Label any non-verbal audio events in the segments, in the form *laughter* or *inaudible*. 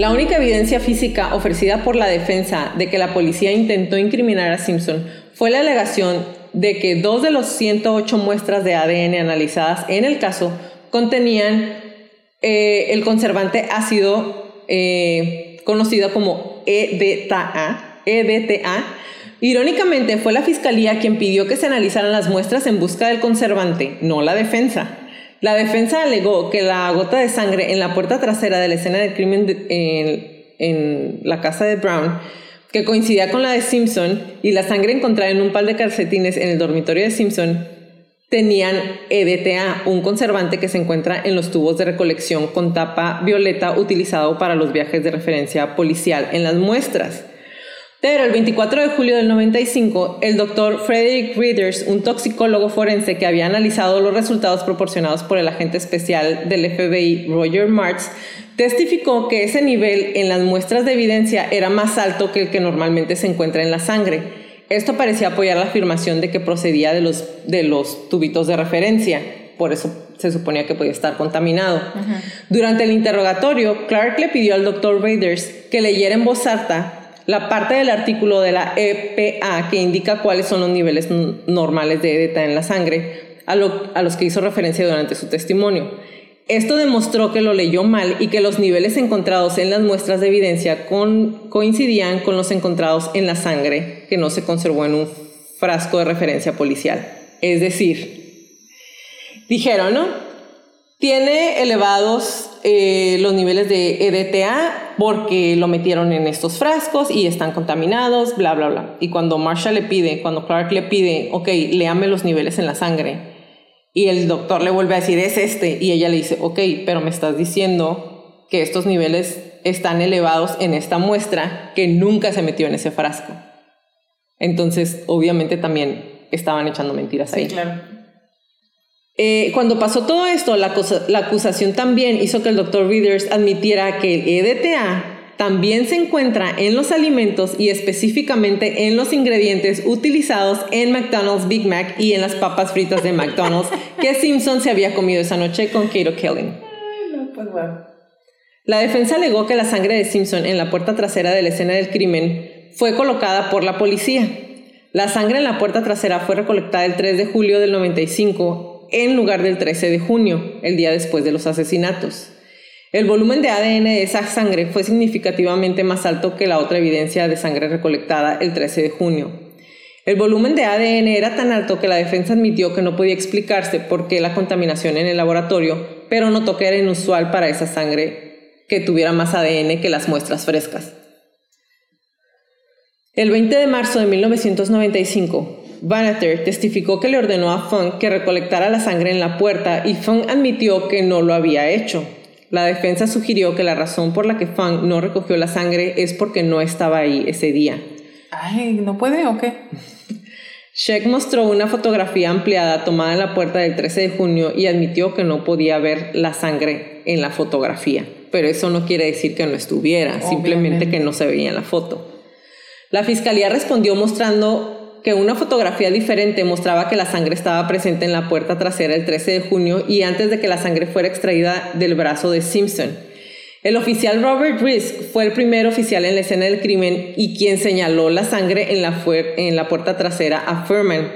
La única evidencia física ofrecida por la defensa de que la policía intentó incriminar a Simpson fue la alegación de que dos de los 108 muestras de ADN analizadas en el caso contenían eh, el conservante ácido eh, conocido como EDTA, EDTA. Irónicamente, fue la fiscalía quien pidió que se analizaran las muestras en busca del conservante, no la defensa. La defensa alegó que la gota de sangre en la puerta trasera de la escena del crimen en, la casa de Brown, que coincidía con la de Simpson, y la sangre encontrada en un par de calcetines en el dormitorio de Simpson, tenían EDTA, un conservante que se encuentra en los tubos de recolección con tapa violeta utilizado para los viajes de referencia policial en las muestras. Pero el 24 de julio del 95, el doctor Frederick Readers, un toxicólogo forense que había analizado los resultados proporcionados por el agente especial del FBI Roger Martz, testificó que ese nivel en las muestras de evidencia era más alto que el que normalmente se encuentra en la sangre. Esto parecía apoyar la afirmación de que procedía de los, de los tubitos de referencia, por eso se suponía que podía estar contaminado. Durante el interrogatorio, Clark le pidió al doctor Readers que leyera en voz alta la parte del artículo de la EPA que indica cuáles son los niveles normales de EDTA en la sangre, a, los que hizo referencia durante su testimonio. Esto demostró que lo leyó mal y que los niveles encontrados en las muestras de evidencia coincidían con los encontrados en la sangre que no se conservó en un frasco de referencia policial. Es decir, dijeron, ¿no? Tiene elevados eh, los niveles de EDTA porque lo metieron en estos frascos y están contaminados, bla, bla, bla. Y cuando Marsha le pide, cuando Clark le pide, ok, léame los niveles en la sangre, y el doctor le vuelve a decir, es este, y ella le dice, ok, pero me estás diciendo que estos niveles están elevados en esta muestra que nunca se metió en ese frasco. Entonces, obviamente también estaban echando mentiras ahí. Sí, claro. Eh, cuando pasó todo esto, la, acusación también hizo que el doctor Readers admitiera que el EDTA también se encuentra en los alimentos y específicamente en los ingredientes utilizados en McDonald's Big Mac y en las papas fritas de McDonald's que Simpson se había comido esa noche con Kato Kelly. Pues la defensa alegó que la sangre de Simpson en la puerta trasera de la escena del crimen fue colocada por la policía. La sangre en la puerta trasera fue recolectada el 3 de julio del 95 en lugar del 13 de junio, el día después de los asesinatos. El volumen de ADN de esa sangre fue significativamente más alto que la otra evidencia de sangre recolectada el 13 de junio. El volumen de ADN era tan alto que la defensa admitió que no podía explicarse por qué la contaminación en el laboratorio, pero notó que era inusual para esa sangre que tuviera más ADN que las muestras frescas. El 20 de marzo de 1995, Banneter testificó que le ordenó a Funk que recolectara la sangre en la puerta y Funk admitió que no lo había hecho. La defensa sugirió que la razón por la que Funk no recogió la sangre es porque no estaba ahí ese día. Ay, ¿no puede o qué? Sheck mostró una fotografía ampliada tomada en la puerta del 13 de junio y admitió que no podía ver la sangre en la fotografía. Pero eso no quiere decir que no estuviera, simplemente que no se veía en la foto. La fiscalía respondió mostrando que una fotografía diferente mostraba que la sangre estaba presente en la puerta trasera el 13 de junio y antes de que la sangre fuera extraída del brazo de Simpson. El oficial Robert Risk fue el primer oficial en la escena del crimen y quien señaló la sangre en la, en la puerta trasera a Furman.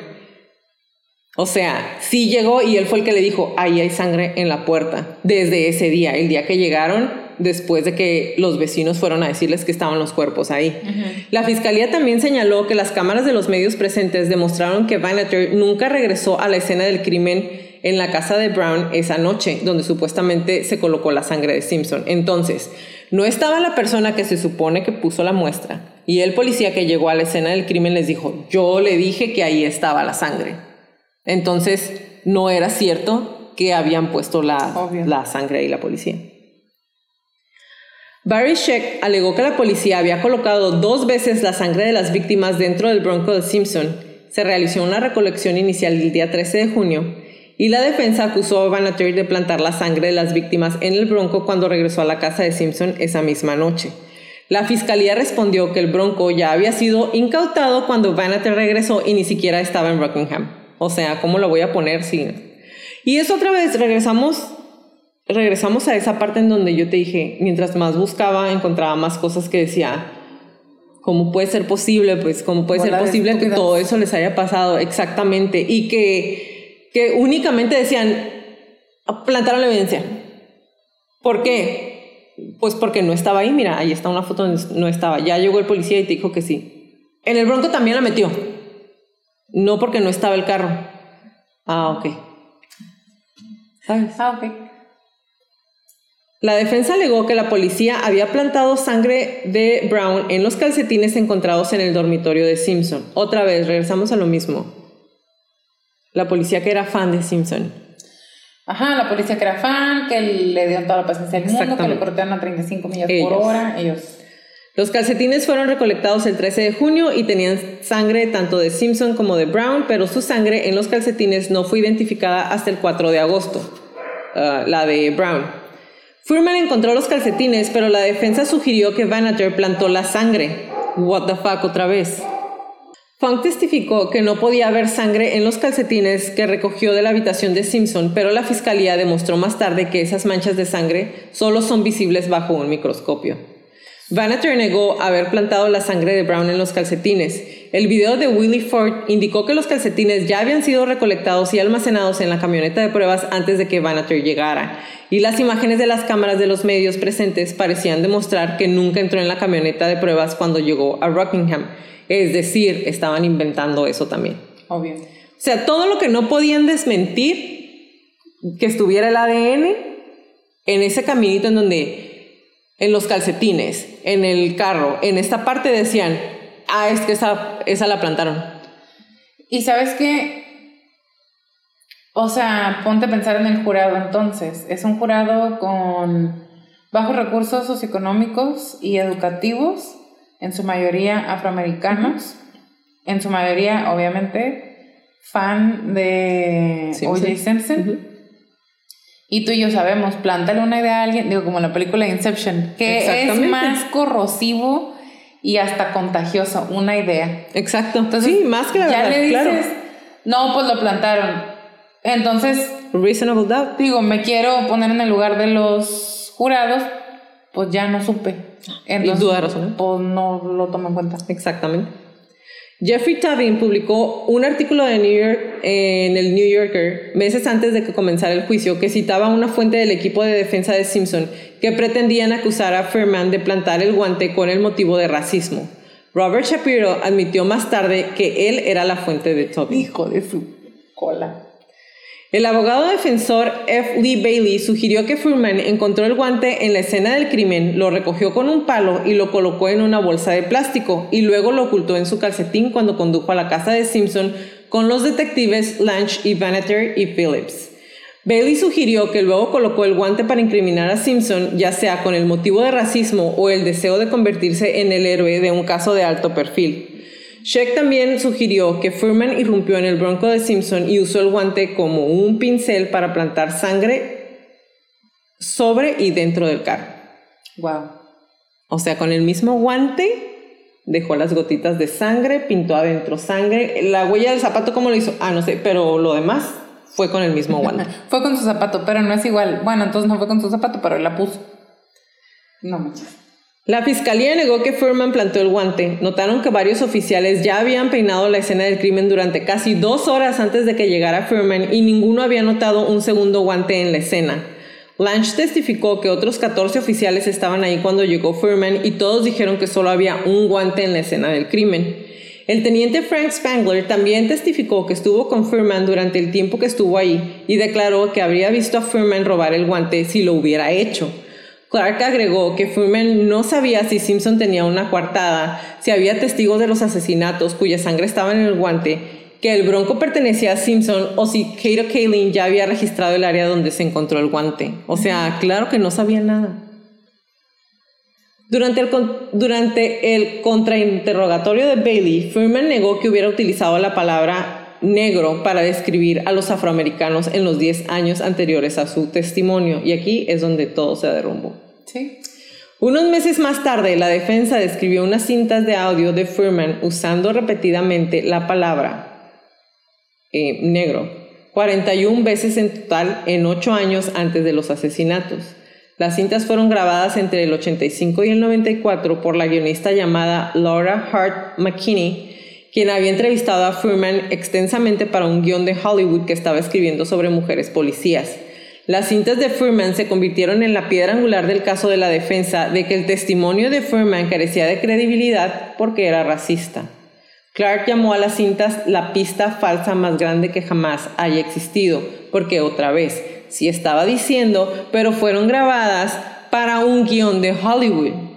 O sea, sí llegó y él fue el que le dijo, ahí hay sangre en la puerta, desde ese día, el día que llegaron, después de que los vecinos fueron a decirles que estaban los cuerpos ahí. La fiscalía también señaló que las cámaras de los medios presentes demostraron que Vanater nunca regresó a la escena del crimen en la casa de Brown esa noche, donde supuestamente se colocó la sangre de Simpson. Entonces, no estaba la persona que se supone que puso la muestra, y el policía que llegó a la escena del crimen les dijo, yo le dije que ahí estaba la sangre. Entonces, no era cierto que habían puesto la, la sangre ahí la policía. Barry Sheck alegó que la policía había colocado dos veces la sangre de las víctimas dentro del Bronco de Simpson. Se realizó una recolección inicial el día 13 de junio y la defensa acusó a Vanater de plantar la sangre de las víctimas en el Bronco cuando regresó a la casa de Simpson esa misma noche. La fiscalía respondió que el Bronco ya había sido incautado cuando Vanater regresó y ni siquiera estaba en Rockingham. O sea, ¿cómo lo voy a poner sin...? Y eso otra vez, regresamos, regresamos a esa parte en donde yo te dije, mientras más buscaba, encontraba más cosas que decía, ¿cómo puede ser posible? Pues, ¿cómo puede ser posible que todo eso les haya pasado? Exactamente. Y que, que únicamente decían, plantaron la evidencia. ¿Por qué? Pues porque no estaba ahí, mira, ahí está una foto donde no estaba. Ya llegó el policía y te dijo que sí. En el Bronco también la metió. No porque no estaba el carro. Ah, ok. ¿Sabes? Ah, ok. La defensa alegó que la policía había plantado sangre de Brown en los calcetines encontrados en el dormitorio de Simpson. Otra vez, regresamos a lo mismo. La policía que era fan de Simpson. Ajá, la policía que era fan, que le dio toda la paciencia del mundo, que le cortaron a 35 millas por hora. Ellos. Los calcetines fueron recolectados el 13 de junio y tenían sangre tanto de Simpson como de Brown, pero su sangre en los calcetines no fue identificada hasta el 4 de agosto, uh, la de Brown. Furman encontró los calcetines, pero la defensa sugirió que Vanager plantó la sangre. What the fuck otra vez. Funk testificó que no podía haber sangre en los calcetines que recogió de la habitación de Simpson, pero la fiscalía demostró más tarde que esas manchas de sangre solo son visibles bajo un microscopio. Vanater negó haber plantado la sangre de Brown en los calcetines. El video de Willie Ford indicó que los calcetines ya habían sido recolectados y almacenados en la camioneta de pruebas antes de que Vanater llegara, y las imágenes de las cámaras de los medios presentes parecían demostrar que nunca entró en la camioneta de pruebas cuando llegó a Rockingham. Es decir, estaban inventando eso también. Obvio. O sea, todo lo que no podían desmentir, que estuviera el ADN en ese caminito en donde en los calcetines, en el carro, en esta parte decían, ah, es que esa, esa la plantaron. Y sabes qué, o sea, ponte a pensar en el jurado entonces. Es un jurado con bajos recursos socioeconómicos y educativos, en su mayoría afroamericanos, en su mayoría, obviamente, fan de O.J. Simpson. Y tú y yo sabemos, plántale una idea a alguien, digo, como la película Inception, que es más corrosivo y hasta contagioso, una idea. Exacto. Entonces, sí, más que la ya le dices, no, pues lo plantaron. Entonces, reasonable doubt. Digo, me quiero poner en el lugar de los jurados, pues ya no supe. Entonces, y razón. Pues no lo tomo en cuenta. Exactamente. Jeffrey Tubin publicó un artículo de New York en el New Yorker meses antes de que comenzara el juicio que citaba una fuente del equipo de defensa de Simpson que pretendían acusar a Furman de plantar el guante con el motivo de racismo. Robert Shapiro admitió más tarde que él era la fuente de Tubin. Hijo de su cola. El abogado defensor F. Lee Bailey sugirió que Furman encontró el guante en la escena del crimen, lo recogió con un palo y lo colocó en una bolsa de plástico y luego lo ocultó en su calcetín cuando condujo a la casa de Simpson con los detectives Lange y Vaneter y Phillips. Bailey sugirió que luego colocó el guante para incriminar a Simpson, ya sea con el motivo de racismo o el deseo de convertirse en el héroe de un caso de alto perfil. Sheck también sugirió que Furman irrumpió en el bronco de Simpson y usó el guante como un pincel para plantar sangre sobre y dentro del carro. Wow. O sea, con el mismo guante dejó las gotitas de sangre, pintó adentro sangre. La huella del zapato, ¿cómo lo hizo? Ah, no sé, pero lo demás fue con el mismo guante. *laughs* fue con su zapato, pero no es igual. Bueno, entonces no fue con su zapato, pero él la puso. No manches. La fiscalía negó que Furman plantó el guante. Notaron que varios oficiales ya habían peinado la escena del crimen durante casi dos horas antes de que llegara Furman y ninguno había notado un segundo guante en la escena. Lange testificó que otros 14 oficiales estaban ahí cuando llegó Furman y todos dijeron que solo había un guante en la escena del crimen. El teniente Frank Spangler también testificó que estuvo con Furman durante el tiempo que estuvo ahí y declaró que habría visto a Furman robar el guante si lo hubiera hecho. Clark agregó que Furman no sabía si Simpson tenía una coartada, si había testigos de los asesinatos cuya sangre estaba en el guante, que el bronco pertenecía a Simpson o si Kato Kaling ya había registrado el área donde se encontró el guante. O sea, claro que no sabía nada. Durante el, durante el contrainterrogatorio de Bailey, Furman negó que hubiera utilizado la palabra negro para describir a los afroamericanos en los 10 años anteriores a su testimonio, y aquí es donde todo se derrumbó. Unos meses más tarde, la defensa describió unas cintas de audio de Furman usando repetidamente la palabra eh, negro, 41 veces en total en 8 años antes de los asesinatos. Las cintas fueron grabadas entre el 85 y el 94 por la guionista llamada Laura Hart McKinney, quien había entrevistado a Furman extensamente para un guion de Hollywood que estaba escribiendo sobre mujeres policías. Las cintas de Furman se convirtieron en la piedra angular del caso de la defensa de que el testimonio de Furman carecía de credibilidad porque era racista. Clark llamó a las cintas la pista falsa más grande que jamás haya existido, porque otra vez, sí estaba diciendo, pero fueron grabadas para un guion de Hollywood.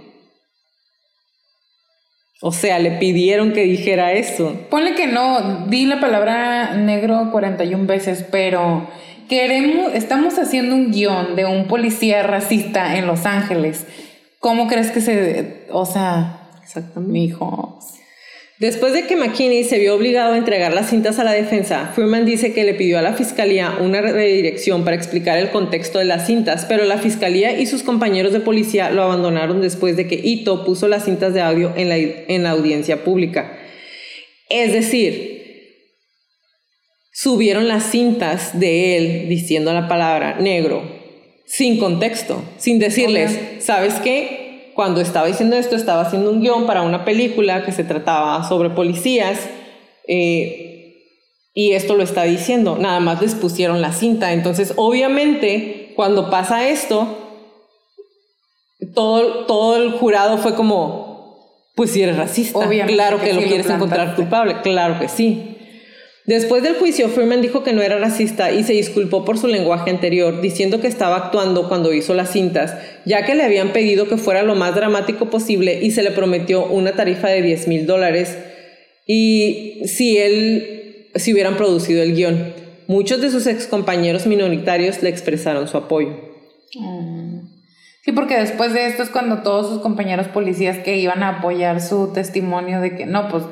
O sea, le pidieron que dijera eso. Ponle que no, di la palabra negro 41 veces, pero queremos, estamos haciendo un guion de un policía racista en Los Ángeles. ¿Cómo crees que se, o sea, exactamente, mi hijo? Después de que McKinney se vio obligado a entregar las cintas a la defensa, Furman dice que le pidió a la fiscalía una redirección para explicar el contexto de las cintas, pero la fiscalía y sus compañeros de policía lo abandonaron después de que Ito puso las cintas de audio en la, en la audiencia pública. Es decir, subieron las cintas de él diciendo la palabra negro, sin contexto, sin decirles, ¿sabes qué? Cuando estaba diciendo esto, estaba haciendo un guion para una película que se trataba sobre policías. Eh, y esto lo está diciendo, nada más les pusieron la cinta. Entonces, obviamente, cuando pasa esto, todo, todo el jurado fue como, pues si eres racista, claro que, lo quieres encontrar culpable, claro que sí. Después del juicio, Furman dijo que no era racista y se disculpó por su lenguaje anterior, diciendo que estaba actuando cuando hizo las cintas, ya que le habían pedido que fuera lo más dramático posible y se le prometió una tarifa de 10 mil dólares y si él si hubieran producido el guion. Muchos de sus excompañeros minoritarios le expresaron su apoyo. Mm. Sí, porque después de esto es cuando todos sus compañeros policías que iban a apoyar su testimonio de que no, pues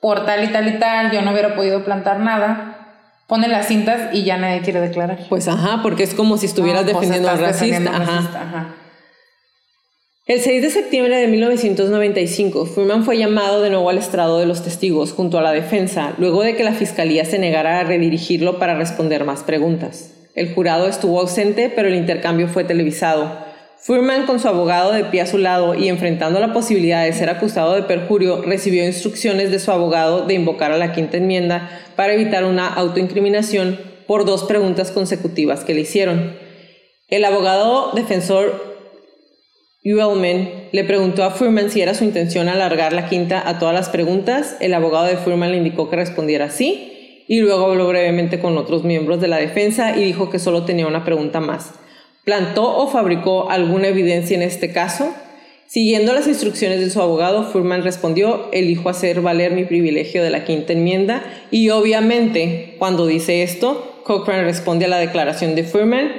por tal y tal y tal, yo no hubiera podido plantar nada, pone las cintas y ya nadie quiere declarar. Pues ajá, porque es como si estuvieras pues defendiendo al racista. Ajá. El 6 de septiembre de 1995, Furman fue llamado de nuevo al estrado de los testigos junto a la defensa, luego de que la fiscalía se negara a redirigirlo para responder más preguntas. El jurado estuvo ausente, pero el intercambio fue televisado. Furman, con su abogado de pie a su lado y enfrentando la posibilidad de ser acusado de perjurio, recibió instrucciones de su abogado de invocar a la quinta enmienda para evitar una autoincriminación por dos preguntas consecutivas que le hicieron. El abogado defensor Uelman le preguntó a Furman si era su intención alargar la quinta a todas las preguntas. El abogado de Furman le indicó que respondiera sí y luego habló brevemente con otros miembros de la defensa y dijo que solo tenía una pregunta más plantó o fabricó alguna evidencia en este caso. Siguiendo las instrucciones de su abogado, Furman respondió, elijo hacer valer mi privilegio de la quinta enmienda y obviamente cuando dice esto, Cochrane responde a la declaración de Furman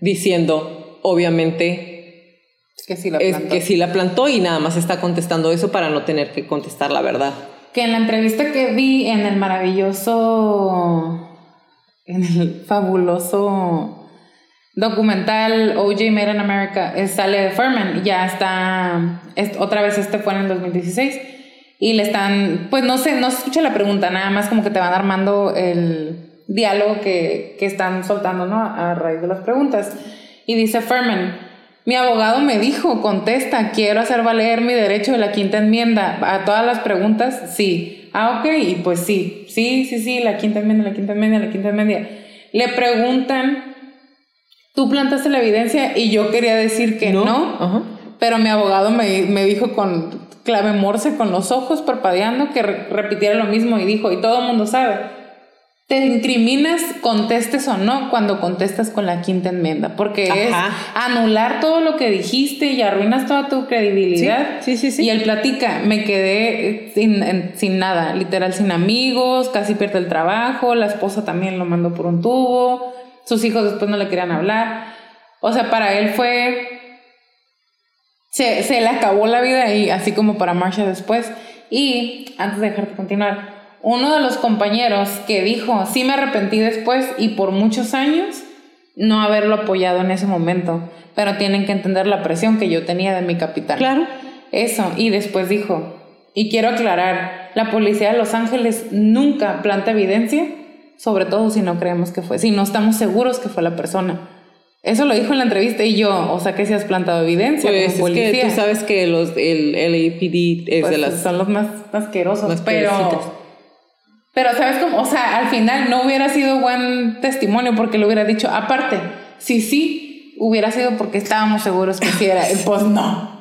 diciendo, obviamente, que sí la plantó. que sí la plantó y nada más está contestando eso para no tener que contestar la verdad. Que en la entrevista que vi en el maravilloso, en el fabuloso documental OJ Made in America sale de Furman, ya está, otra vez este fue en el 2016 y le están, pues no sé, no se escucha la pregunta, nada más como que te van armando el diálogo que, que están soltando, ¿no? A raíz de las preguntas. Y dice Furman, Mi abogado me dijo, contesta, quiero hacer valer mi derecho de la quinta enmienda. A todas las preguntas, sí. Ah, ok, y pues sí, sí, sí, sí, la quinta enmienda, la quinta enmienda, la quinta enmienda. Le preguntan, ¿tú plantaste la evidencia? Y yo quería decir que no, pero mi abogado me, me, dijo con clave morse, con los ojos parpadeando, que repitiera lo mismo y dijo, y todo el mundo sabe te incriminas, contestes o no, cuando contestas con la quinta enmienda, porque es anular todo lo que dijiste y arruinas toda tu credibilidad. Sí, sí, sí. Y él platica, me quedé sin, sin nada, literal sin amigos, casi pierde el trabajo, la esposa también lo mandó por un tubo, sus hijos después no le querían hablar. O sea, para él fue... Se, se le acabó la vida y así como para Marsha después. Y antes de dejarte continuar, uno de los compañeros que dijo, sí me arrepentí después y por muchos años no haberlo apoyado en ese momento, pero tienen que entender la presión que yo tenía de mi capitán. Claro. Eso, y después dijo, y quiero aclarar, la policía de Los Ángeles nunca planta evidencia, sobre todo si no creemos que fue, si no estamos seguros que fue la persona. Eso lo dijo en la entrevista y yo, o sea, que si has plantado evidencia pues como. Es que tú sabes que los, el LAPD es pues de las... Son los más asquerosos, pero... Pero, ¿sabes cómo? O sea, al final no hubiera sido buen testimonio porque lo hubiera dicho, aparte, sí, sí, hubiera sido porque estábamos seguros que sí era. Pues no.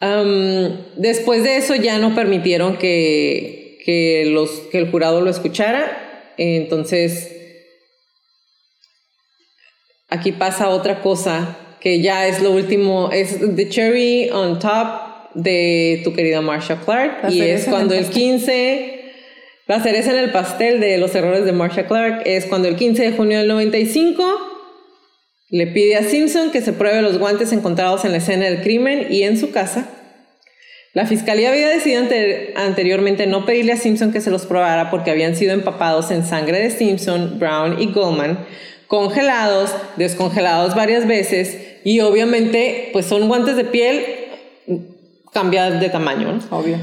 *laughs* después de eso ya no permitieron que, que, los, que el jurado lo escuchara. Entonces, aquí pasa otra cosa que ya es lo último, es The Cherry on Top de tu querida Marsha Clark y es cuando el, 15 la cereza en el pastel de los errores de Marsha Clark es cuando el 15 de junio del 95 le pide a Simpson que se pruebe los guantes encontrados en la escena del crimen y en su casa. La fiscalía había decidido anteriormente no pedirle a Simpson que se los probara porque habían sido empapados en sangre de Simpson, Brown y Goldman, congelados, descongelados varias veces y obviamente pues son guantes de piel cambiadas de tamaño, obvio.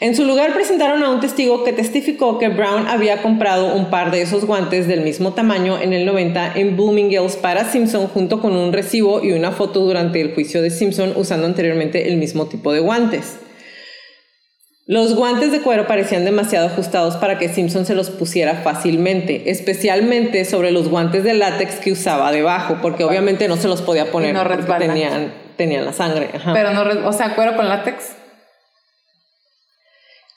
En su lugar presentaron a un testigo que testificó que Brown había comprado un par de esos guantes del mismo tamaño en el 90 en Bloomingdale's para Simpson junto con un recibo y una foto durante el juicio de Simpson usando anteriormente el mismo tipo de guantes. Los guantes de cuero parecían demasiado ajustados para que Simpson se los pusiera fácilmente, especialmente sobre los guantes de látex que usaba debajo, porque obviamente no se los podía poner no porque tenían tenían la sangre. Pero no, o sea, cuero con látex.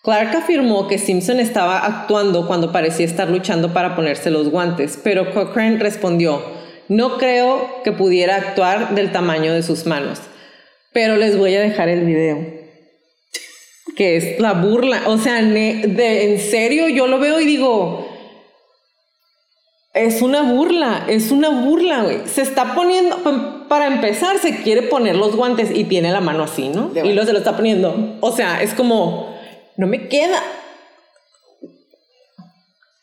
Clark afirmó que Simpson estaba actuando cuando parecía estar luchando para ponerse los guantes, pero Cochrane respondió, no creo que pudiera actuar del tamaño de sus manos, pero les voy a dejar el video, que es la burla, o sea, en serio yo lo veo y digo, es una burla, es una burla, güey. Se está poniendo, para empezar, se quiere poner los guantes y tiene la mano así, ¿no? y lo se lo está poniendo. O sea, es como, no me queda.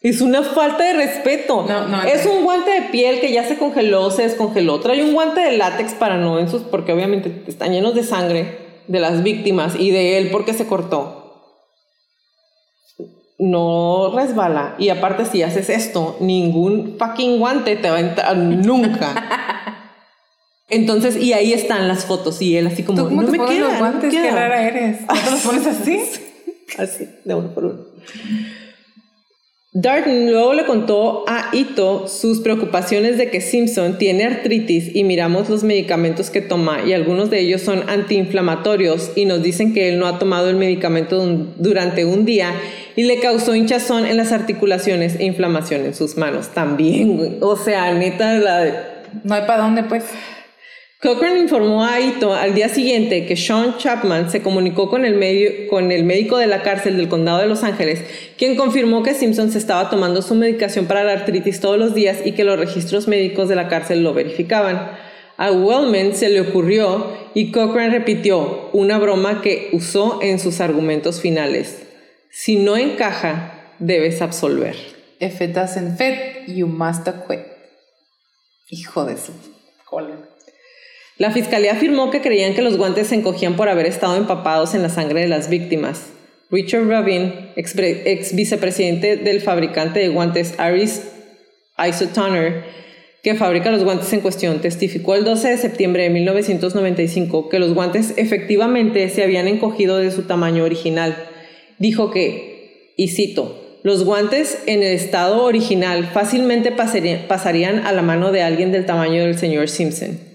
Es una falta de respeto. No, no, es un guante de piel que ya se congeló, se descongeló. Trae un guante de látex para no en sus, porque obviamente están llenos de sangre de las víctimas y de él porque se cortó no resbala. Y aparte, si haces esto, ningún fucking guante te va a entrar nunca. *laughs* Entonces, y ahí están las fotos. Y él así como, ¿Tú cómo no te me pones queda, los guantes? Qué rara eres. ¿No te los pones así? *laughs* así, de uno por uno. Darton luego le contó a Ito sus preocupaciones de que Simpson tiene artritis y miramos los medicamentos que toma y algunos de ellos son antiinflamatorios y nos dicen que él no ha tomado el medicamento durante un día y le causó hinchazón en las articulaciones e inflamación en sus manos. También, O sea, neta, la... No hay para dónde, pues. Cochrane informó a Ito al día siguiente que Sean Chapman se comunicó con el, medio, con el médico de la cárcel del condado de Los Ángeles, quien confirmó que Simpson se estaba tomando su medicación para la artritis todos los días y que los registros médicos de la cárcel lo verificaban. A Wellman se le ocurrió y Cochrane repitió una broma que usó en sus argumentos finales. Si no encaja, debes absolver. If it doesn't fit, you must acquit. Hijo de su la fiscalía afirmó que creían que los guantes se encogían por haber estado empapados en la sangre de las víctimas. Richard Rubin, ex, vicepresidente del fabricante de guantes Aris Isotoner, que fabrica los guantes en cuestión, testificó el 12 de septiembre de 1995 que los guantes efectivamente se habían encogido de su tamaño original. Dijo que, y cito, los guantes en el estado original fácilmente pasarían a la mano de alguien del tamaño del señor Simpson.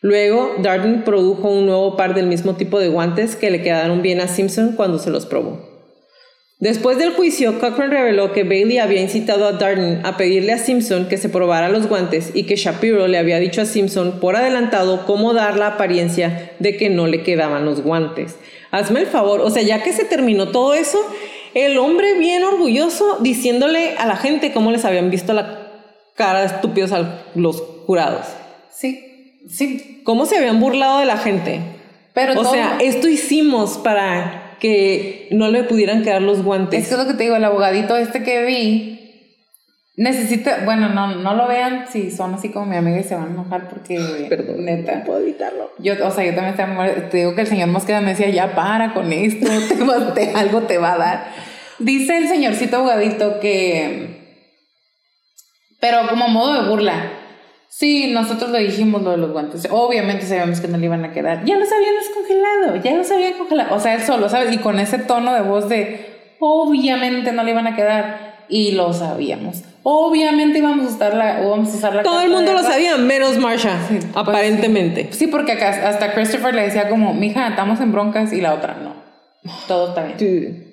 Luego, Darden produjo un nuevo par del mismo tipo de guantes que le quedaron bien a Simpson cuando se los probó. Después del juicio, Cochran reveló que Bailey había incitado a Darden a pedirle a Simpson que se probara los guantes y que Shapiro le había dicho a Simpson por adelantado cómo dar la apariencia de que no le quedaban los guantes. Hazme el favor, o sea, ya que se terminó todo eso, el hombre bien orgulloso diciéndole a la gente cómo les habían visto la cara de estúpidos a los jurados. Sí, sí. Cómo se habían burlado de la gente. Pero o sea, esto hicimos para que no le pudieran quedar los guantes. Es que es lo que te digo, el abogadito este que vi necesita, bueno, no, no lo vean si son así como mi amiga y se van a enojar porque Perdón, neta, no puedo evitarlo. Yo, o sea, yo también te, digo que el señor Mosqueda me decía, ya para con esto, *laughs* te, algo te va a dar. Dice el señorcito abogadito que, pero como modo de burla, Sí, nosotros le dijimos lo de los guantes. Obviamente sabíamos que no le iban a quedar. Ya los habían descongelado, ya los habían congelado. O sea, él solo, ¿sabes? Y con ese tono de voz de, obviamente no le iban a quedar. Y lo sabíamos. Obviamente íbamos a usar la, a usar la Todo el mundo lo sabía, menos Marsha, pues aparentemente. Sí. porque acá, hasta Christopher le decía como, mija, estamos en broncas y la otra no. Todo está bien.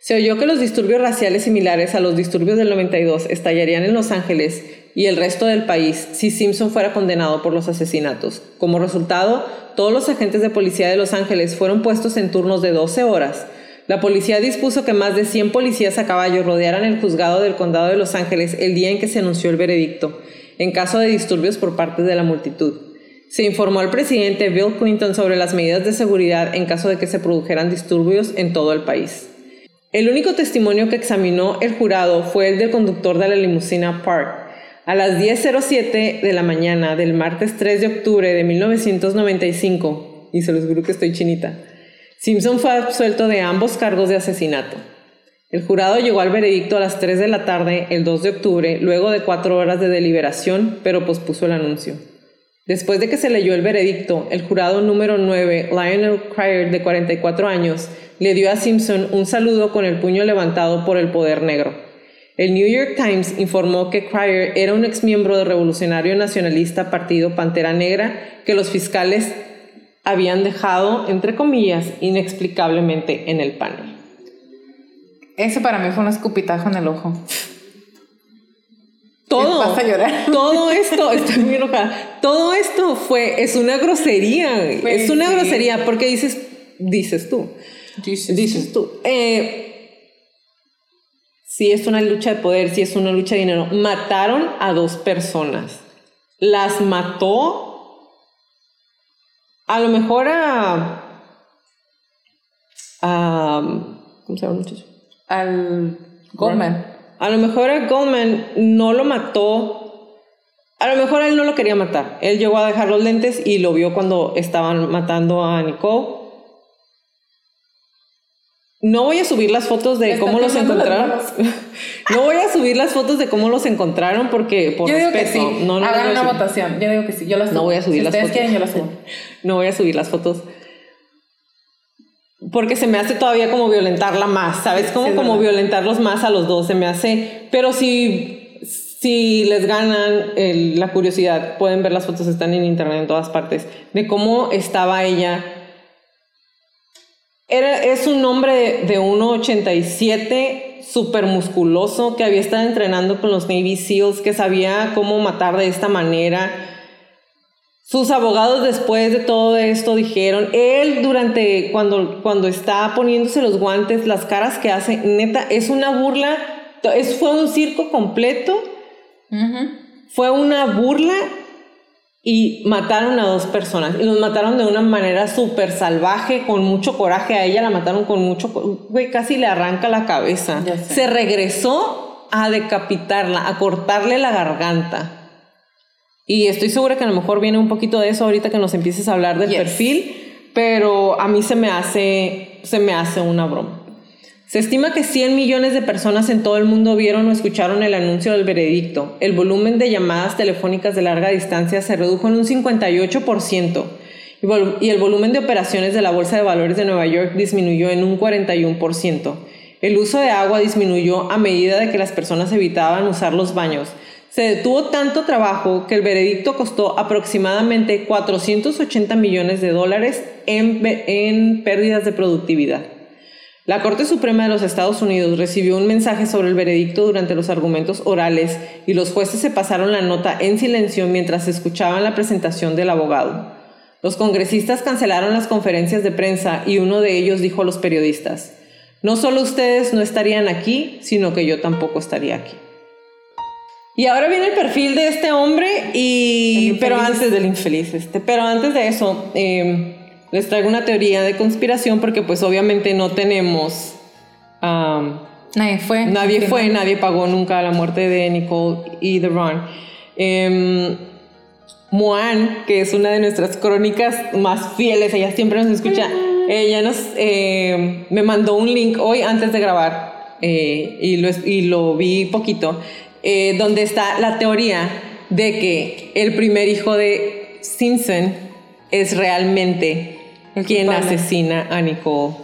Se oyó que los disturbios raciales similares a los disturbios del 92 estallarían en Los Ángeles y el resto del país si Simpson fuera condenado por los asesinatos. Como resultado, todos los agentes de policía de Los Ángeles fueron puestos en turnos de 12 horas. La policía dispuso que más de 100 policías a caballo rodearan el juzgado del condado de Los Ángeles el día en que se anunció el veredicto, en caso de disturbios por parte de la multitud. Se informó al presidente Bill Clinton sobre las medidas de seguridad en caso de que se produjeran disturbios en todo el país. El único testimonio que examinó el jurado fue el del conductor de la limusina Park, a las 10.07 de la mañana del martes 3 de octubre de 1995, y se los juro que estoy chinita, Simpson fue absuelto de ambos cargos de asesinato. El jurado llegó al veredicto a las 3 de la tarde el 2 de octubre, luego de cuatro horas de deliberación, pero pospuso el anuncio. Después de que se leyó el veredicto, el jurado número 9, Lionel Cryer, de 44 años, le dio a Simpson un saludo con el puño levantado por el poder negro. El New York Times informó que Cryer era un exmiembro del revolucionario nacionalista partido Pantera Negra que los fiscales habían dejado, entre comillas, inexplicablemente en el panel. Ese para mí fue un escupitajo en el ojo. *laughs* Todo, vas a llorar? *laughs* todo esto, estoy muy enojada. Todo esto fue, es una grosería, es una grosería, porque dices, dices tú, dices, dices tú. Eh, si es una lucha de poder, si es una lucha de dinero. Mataron a dos personas. Las mató a lo mejor a... a ¿Cómo se llama el muchacho? Al Goldman. A lo mejor a Goldman no lo mató. A lo mejor él no lo quería matar. Él llegó a dejar los lentes y lo vio cuando estaban matando a Nicole no voy a subir las fotos de cómo los encontraron. *laughs* no voy a subir las fotos de cómo los encontraron porque por yo respeto. Digo que sí. No, no Hagan una votación. Yo digo que sí. Yo las subo. No voy a subir si las ustedes quieren, yo las subo. *laughs* no voy a subir las fotos. Porque se me hace todavía como violentarla más, ¿sabes? Como, como violentarlos más a los dos, se me hace. Pero si, si les ganan la curiosidad, pueden ver las fotos, están en internet en todas partes, de cómo estaba ella era, es un hombre de, 1,87, súper musculoso, que había estado entrenando con los Navy SEALs, que sabía cómo matar de esta manera. Sus abogados después de todo esto dijeron, él durante, cuando, cuando está poniéndose los guantes, las caras que hace, neta, es una burla, es, fue un circo completo, fue una burla y mataron a dos personas. Y los mataron de una manera súper salvaje, con mucho coraje. A ella la mataron con mucho... Güey, casi le arranca la cabeza. Se regresó a decapitarla, a cortarle la garganta. Y estoy segura que a lo mejor viene un poquito de eso ahorita que nos empieces a hablar del perfil, pero a mí se me hace, se me hace una broma. Se estima que 100 millones de personas en todo el mundo vieron o escucharon el anuncio del veredicto. El volumen de llamadas telefónicas de larga distancia se redujo en un 58% y el volumen de operaciones de la Bolsa de Valores de Nueva York disminuyó en un 41%. El uso de agua disminuyó a medida de que las personas evitaban usar los baños. Se detuvo tanto trabajo que el veredicto costó aproximadamente 480 millones de dólares en, en pérdidas de productividad. La Corte Suprema de los Estados Unidos recibió un mensaje sobre el veredicto durante los argumentos orales y los jueces se pasaron la nota en silencio mientras escuchaban la presentación del abogado. Los congresistas cancelaron las conferencias de prensa y uno de ellos dijo a los periodistas, no solo ustedes no estarían aquí, sino que yo tampoco estaría aquí. Y ahora viene el perfil de este hombre y pero antes del infeliz este, pero antes de eso eh, les traigo una teoría de conspiración porque pues obviamente no tenemos... nadie fue. Nadie fue, nadie pagó nunca la muerte de Nicole y de Ron. Eh, Moan, que es una de nuestras crónicas más fieles, ella siempre nos escucha, ella nos em, me mandó un link hoy antes de grabar eh, y, lo, y lo vi poquito, eh, donde está la teoría de que el primer hijo de Simpson es realmente quien asesina a Nicole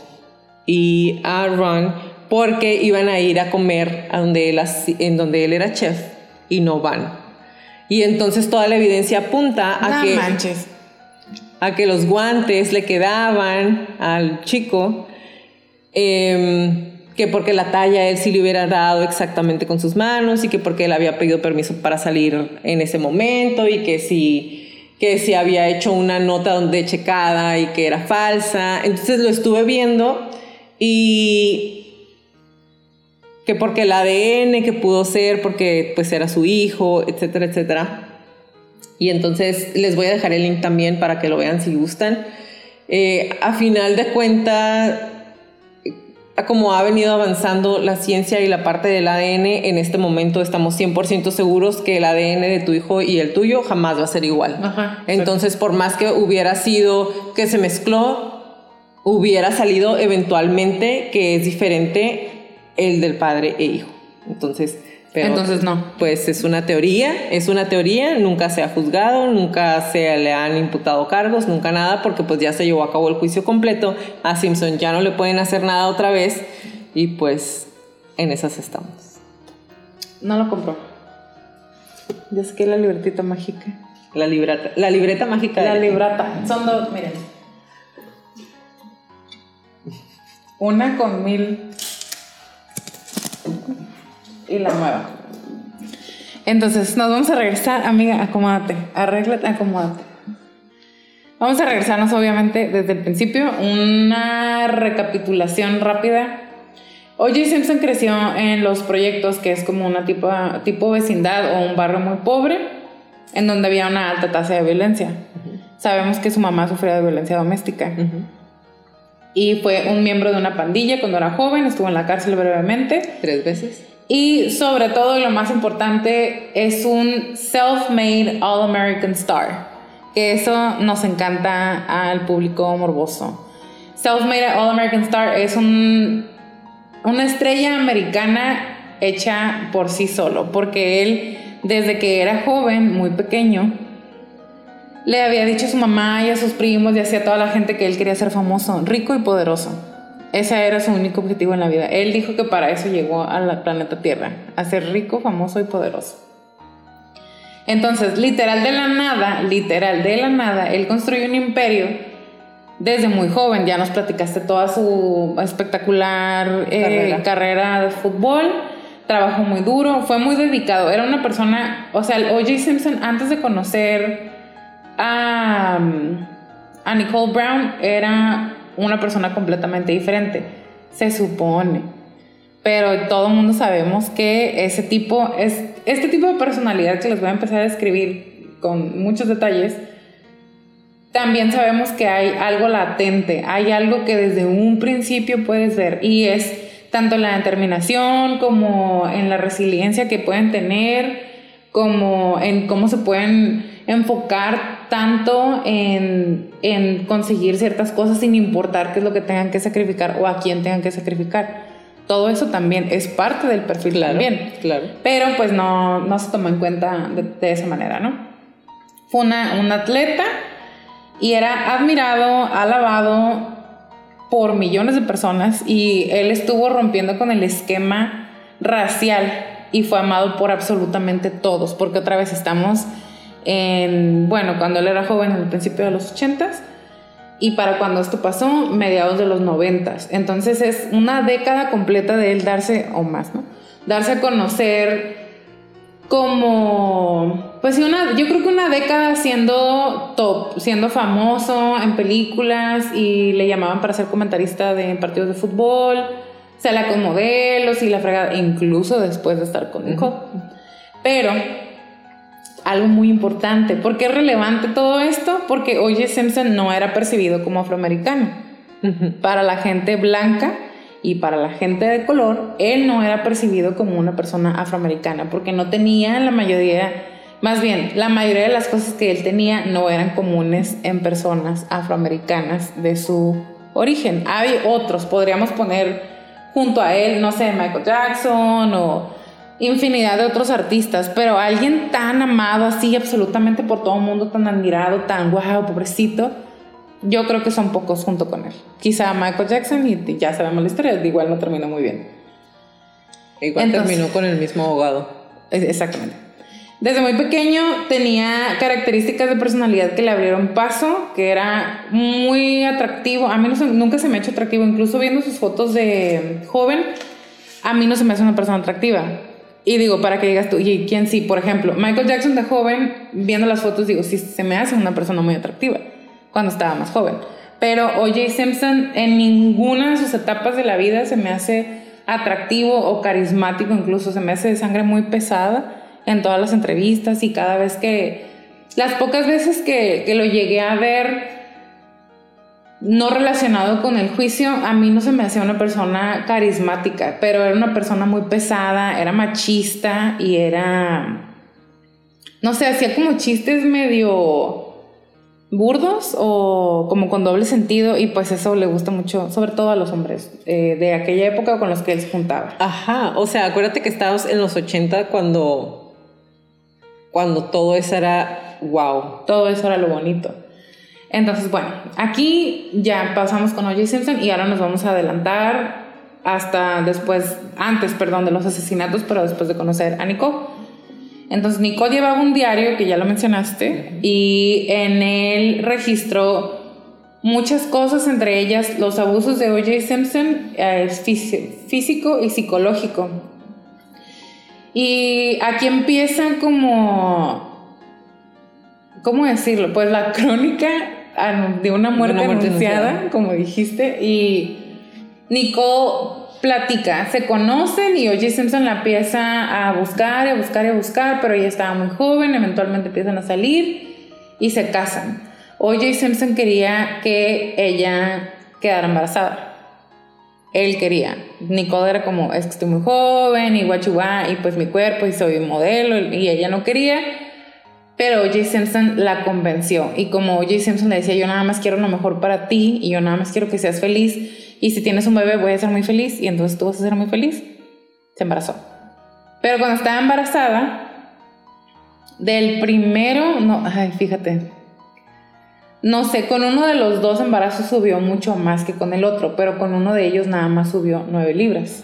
y a Ron porque iban a ir a comer a donde él, en donde él era chef y no van. Y entonces toda la evidencia apunta a que a que los guantes le quedaban al chico, em, que porque la talla él sí le hubiera dado exactamente con sus manos y que porque él había pedido permiso para salir en ese momento y que si que si había hecho una nota donde checada y que era falsa. Entonces lo estuve viendo y que porque el ADN que pudo ser, porque pues era su hijo, etcétera, etcétera. Y entonces les voy a dejar el link también para que lo vean si gustan. Eh, a final de cuentas, como ha venido avanzando la ciencia y la parte del ADN, en este momento estamos 100% seguros que el ADN de tu hijo y el tuyo jamás va a ser igual. Entonces, por más que hubiera sido que se mezcló, hubiera salido eventualmente que es diferente el del padre e hijo. Entonces, entonces no. Pues es una teoría, es una teoría, nunca se ha juzgado, nunca se le han imputado cargos, nunca nada, porque pues ya se llevó a cabo el juicio completo. A Simpson ya no le pueden hacer nada otra vez y pues en esas estamos. No lo compró. Ya es que la libretita mágica. La libreta, la libreta mágica. La libreta. Son dos, miren. Una con mil y la nueva. Entonces, nos vamos a regresar, amiga, acomódate, arréglate, acomódate. Vamos a regresarnos obviamente desde el principio, una recapitulación rápida. O.J. Simpson creció en los proyectos, que es como una tipo, tipo vecindad o un barrio muy pobre, en donde había una alta tasa de violencia. Sabemos que su mamá sufría de violencia doméstica. Y fue un miembro de una pandilla cuando era joven, estuvo en la cárcel brevemente. Tres veces. Y sobre todo, lo más importante, es un self-made All-American Star, que eso nos encanta al público morboso. Self-made All-American Star es un, una estrella americana hecha por sí solo, porque él, desde que era joven, muy pequeño, le había dicho a su mamá y a sus primos y a toda la gente que él quería ser famoso, rico y poderoso. Ese era su único objetivo en la vida. Él dijo que para eso llegó al planeta Tierra, a ser rico, famoso y poderoso. Entonces, literal de la nada, literal de la nada, él construyó un imperio desde muy joven. Ya nos platicaste toda su espectacular eh, carrera. de fútbol. Trabajó muy duro, fue muy dedicado. Era una persona, o sea, el O.J. Simpson, antes de conocer a, a Nicole Brown, era una persona completamente diferente. Se supone. Pero todo el mundo sabemos que ese tipo, es, este tipo de personalidad que les voy a empezar a describir con muchos detalles, también sabemos que hay algo latente, hay algo que desde un principio puedes ver y es tanto en la determinación como en la resiliencia que pueden tener, como en cómo se pueden enfocar tanto en, conseguir ciertas cosas sin importar qué es lo que tengan que sacrificar o a quién tengan que sacrificar. Todo eso también es parte del perfil Claro, también. claro. Pero pues no, no se tomó en cuenta de, de esa manera, ¿no? Fue una, un atleta y era admirado, alabado por millones de personas y él estuvo rompiendo con el esquema racial y fue amado por absolutamente todos, porque otra vez estamos en, bueno, cuando él era joven, en el principio de los ochentas, y para cuando esto pasó, mediados de los noventas. Entonces es una década completa de él darse, o más, ¿no? Darse a conocer como, pues una, yo creo que una década siendo top, siendo famoso en películas y le llamaban para ser comentarista de partidos de fútbol, sale con modelos y la fregada, incluso después de estar con Nicole. Pero algo muy importante. ¿Por qué es relevante todo esto? Porque O.J. Simpson no era percibido como afroamericano. Para la gente blanca y para la gente de color, él no era percibido como una persona afroamericana porque no tenía la mayoría, más bien, la mayoría de las cosas que él tenía no eran comunes en personas afroamericanas de su origen. Hay otros, podríamos poner junto a él, no sé, Michael Jackson o infinidad de otros artistas, pero alguien tan amado así absolutamente por todo el mundo, tan admirado, tan wow, pobrecito, yo creo que son pocos junto con él. Quizá Michael Jackson y ya sabemos la historia, igual no terminó muy bien. Igual Entonces- terminó con el mismo abogado. Exactamente. Desde muy pequeño tenía características de personalidad que le abrieron paso, que era muy atractivo. A mí no se- nunca se me ha hecho atractivo, incluso viendo sus fotos de joven, a mí no se me hace una persona atractiva. Y digo, para que digas tú, ¿y quién sí? Por ejemplo, Michael Jackson de joven, viendo las fotos, digo, sí, se me hace una persona muy atractiva cuando estaba más joven. Pero O.J. Simpson en ninguna de sus etapas de la vida se me hace atractivo o carismático, incluso se me hace de sangre muy pesada en todas las entrevistas y cada vez que, las pocas veces que, que lo llegué a ver no relacionado con el juicio, a mí no se me hacía una persona carismática, pero era una persona muy pesada, era machista y era, no sé, hacía como chistes medio burdos o como con doble sentido y pues eso le gusta mucho, sobre todo a los hombres eh, de aquella época con los que él se juntaba. Ajá, o sea, acuérdate que estábamos en los 80 cuando, cuando todo eso era wow. Todo eso era lo bonito. Entonces, bueno, aquí ya pasamos con O.J. Simpson y ahora nos vamos a adelantar hasta después, antes, perdón, de los asesinatos, pero después de conocer a Nicole. Entonces, Nicole llevaba un diario, que ya lo mencionaste, y en él registró muchas cosas, entre ellas los abusos de O.J. Simpson, eh, físi- físico y psicológico. Y aquí empieza como ¿cómo decirlo? Pues la crónica de una muerte, una muerte anunciada, anunciada. como dijiste, y Nicole platica, se conocen y O.J. Simpson la empieza a buscar a buscar y a buscar, pero ella estaba muy joven, eventualmente empiezan a salir y se casan. O.J. Simpson quería que ella quedara embarazada. Él quería. Nicole era como, es que estoy muy joven y guachuá, y pues mi cuerpo y soy modelo, y ella no quería. Pero O.J. Simpson la convenció. Y como O.J. Simpson le decía, yo nada más quiero lo mejor para ti y yo nada más quiero que seas feliz. Y si tienes un bebé voy a ser muy feliz y entonces tú vas a ser muy feliz. Se embarazó. Pero cuando estaba embarazada, del primero, no, ay, fíjate. No sé, con uno de los dos embarazos subió mucho más que con el otro, pero con uno de ellos nada más subió 9 libras.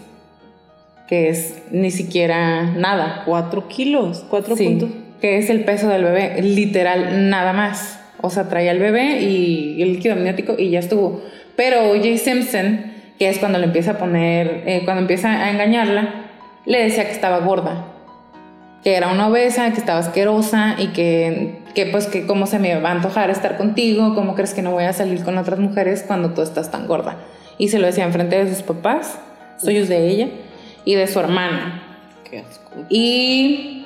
Que es ni siquiera nada. Cuatro kilos, cuatro Sí, puntos. Que es el peso del bebé, literal, nada más. O sea, traía el bebé y el líquido amniótico y ya estuvo. Pero O.J. Simpson, que es cuando le empieza a poner, eh, cuando empieza a engañarla, le decía que estaba gorda, que era una obesa, que estaba asquerosa y que, que pues que cómo se me va a antojar estar contigo, cómo crees que no voy a salir con otras mujeres cuando tú estás tan gorda. Y se lo decía enfrente de sus papás, suyos de ella, y de su hermana. Qué asco. Y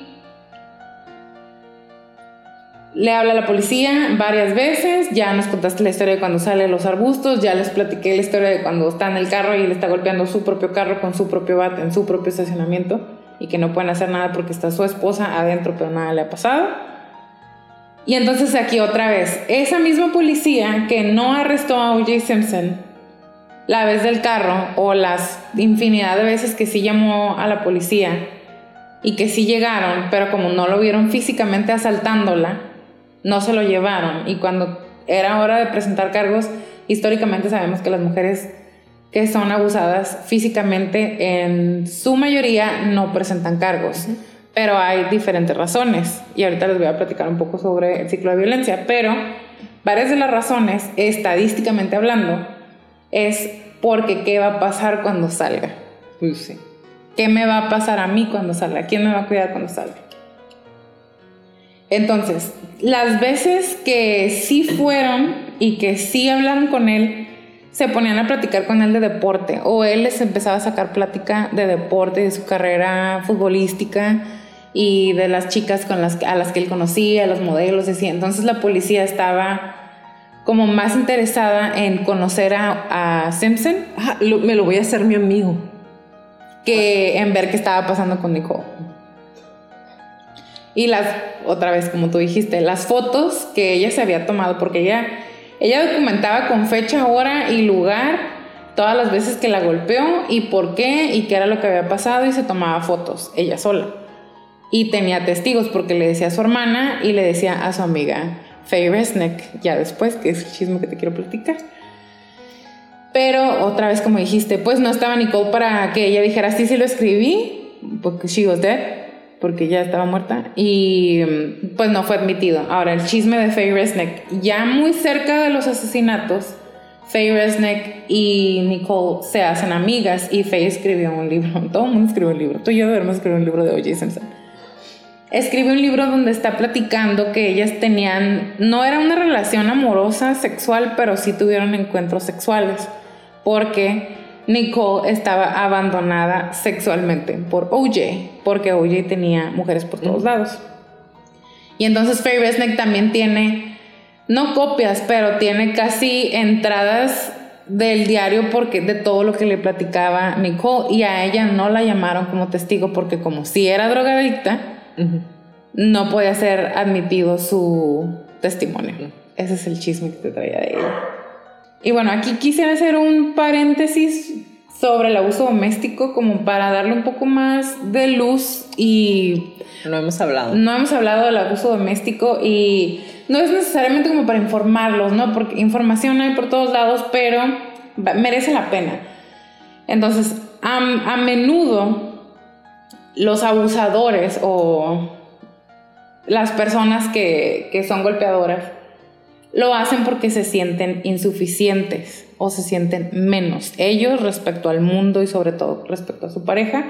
le habla a la policía varias veces. Ya nos contaste la historia de cuando sale los arbustos. Ya les platiqué la historia de cuando está en el carro y le está golpeando su propio carro con su propio bate en su propio estacionamiento. Y que no pueden hacer nada porque está su esposa adentro, pero nada le ha pasado. Y entonces aquí otra vez, esa misma policía que no arrestó a O.J. Simpson la vez del carro o las infinidad de veces que sí llamó a la policía y que sí llegaron, pero como no lo vieron físicamente asaltándola, no se lo llevaron. Y cuando era hora de presentar cargos, históricamente sabemos que las mujeres que son abusadas físicamente en su mayoría no presentan cargos. Pero hay diferentes razones y ahorita les voy a platicar un poco sobre el ciclo de violencia, pero varias de las razones, estadísticamente hablando, es porque qué va a pasar cuando salga. sí. ¿Qué me va a pasar a mí cuando salga? ¿Quién me va a cuidar cuando salga? Entonces, las veces que sí fueron y que sí hablaron con él, se ponían a platicar con él de deporte o él les empezaba a sacar plática de deporte, de su carrera futbolística y de las chicas con las, a las que él conocía, los modelos, decía. Entonces la policía estaba como más interesada en conocer a, Simpson. me lo voy a hacer mi amigo. Que en ver qué estaba pasando con Nicole. Y las, otra vez, como tú dijiste, las fotos que ella se había tomado, porque ella, ella documentaba con fecha, hora y lugar todas las veces que la golpeó y por qué y qué era lo que había pasado y se tomaba fotos, ella sola. Y tenía testigos porque le decía a su hermana y le decía a su amiga Faye Resnick, ya después, que es el chisme que te quiero platicar. Pero otra vez, como dijiste, pues no estaba Nicole para que ella dijera, sí, sí lo escribí, porque she was dead, porque ya estaba muerta, y pues no fue admitido. Ahora, el chisme de Faye Resnick, ya muy cerca de los asesinatos, Faye Resnick y Nicole se hacen amigas y Faye escribió un libro, *laughs* todo el mundo escribió un libro, tú y yo debemos escribir un libro de O.J. Simpson escribe un libro donde está platicando que ellas tenían, no era una relación amorosa, sexual, pero sí tuvieron encuentros sexuales, porque Nicole estaba abandonada sexualmente por OJ, porque OJ tenía mujeres por todos lados. Y entonces Faye Resnick también tiene, no copias, pero tiene casi entradas del diario porque de todo lo que le platicaba Nicole y a ella no la llamaron como testigo porque como si era drogadicta, no puede ser admitido su testimonio. Ese es el chisme que te traía de ella. Y bueno, aquí quisiera hacer un paréntesis sobre el abuso doméstico como para darle un poco más de luz y... No hemos hablado. No hemos hablado del abuso doméstico y no es necesariamente como para informarlos, ¿no? Porque información hay por todos lados, pero merece la pena. Entonces, a menudo los abusadores o las personas que, son golpeadoras lo hacen porque se sienten insuficientes o se sienten menos ellos respecto al mundo y sobre todo respecto a su pareja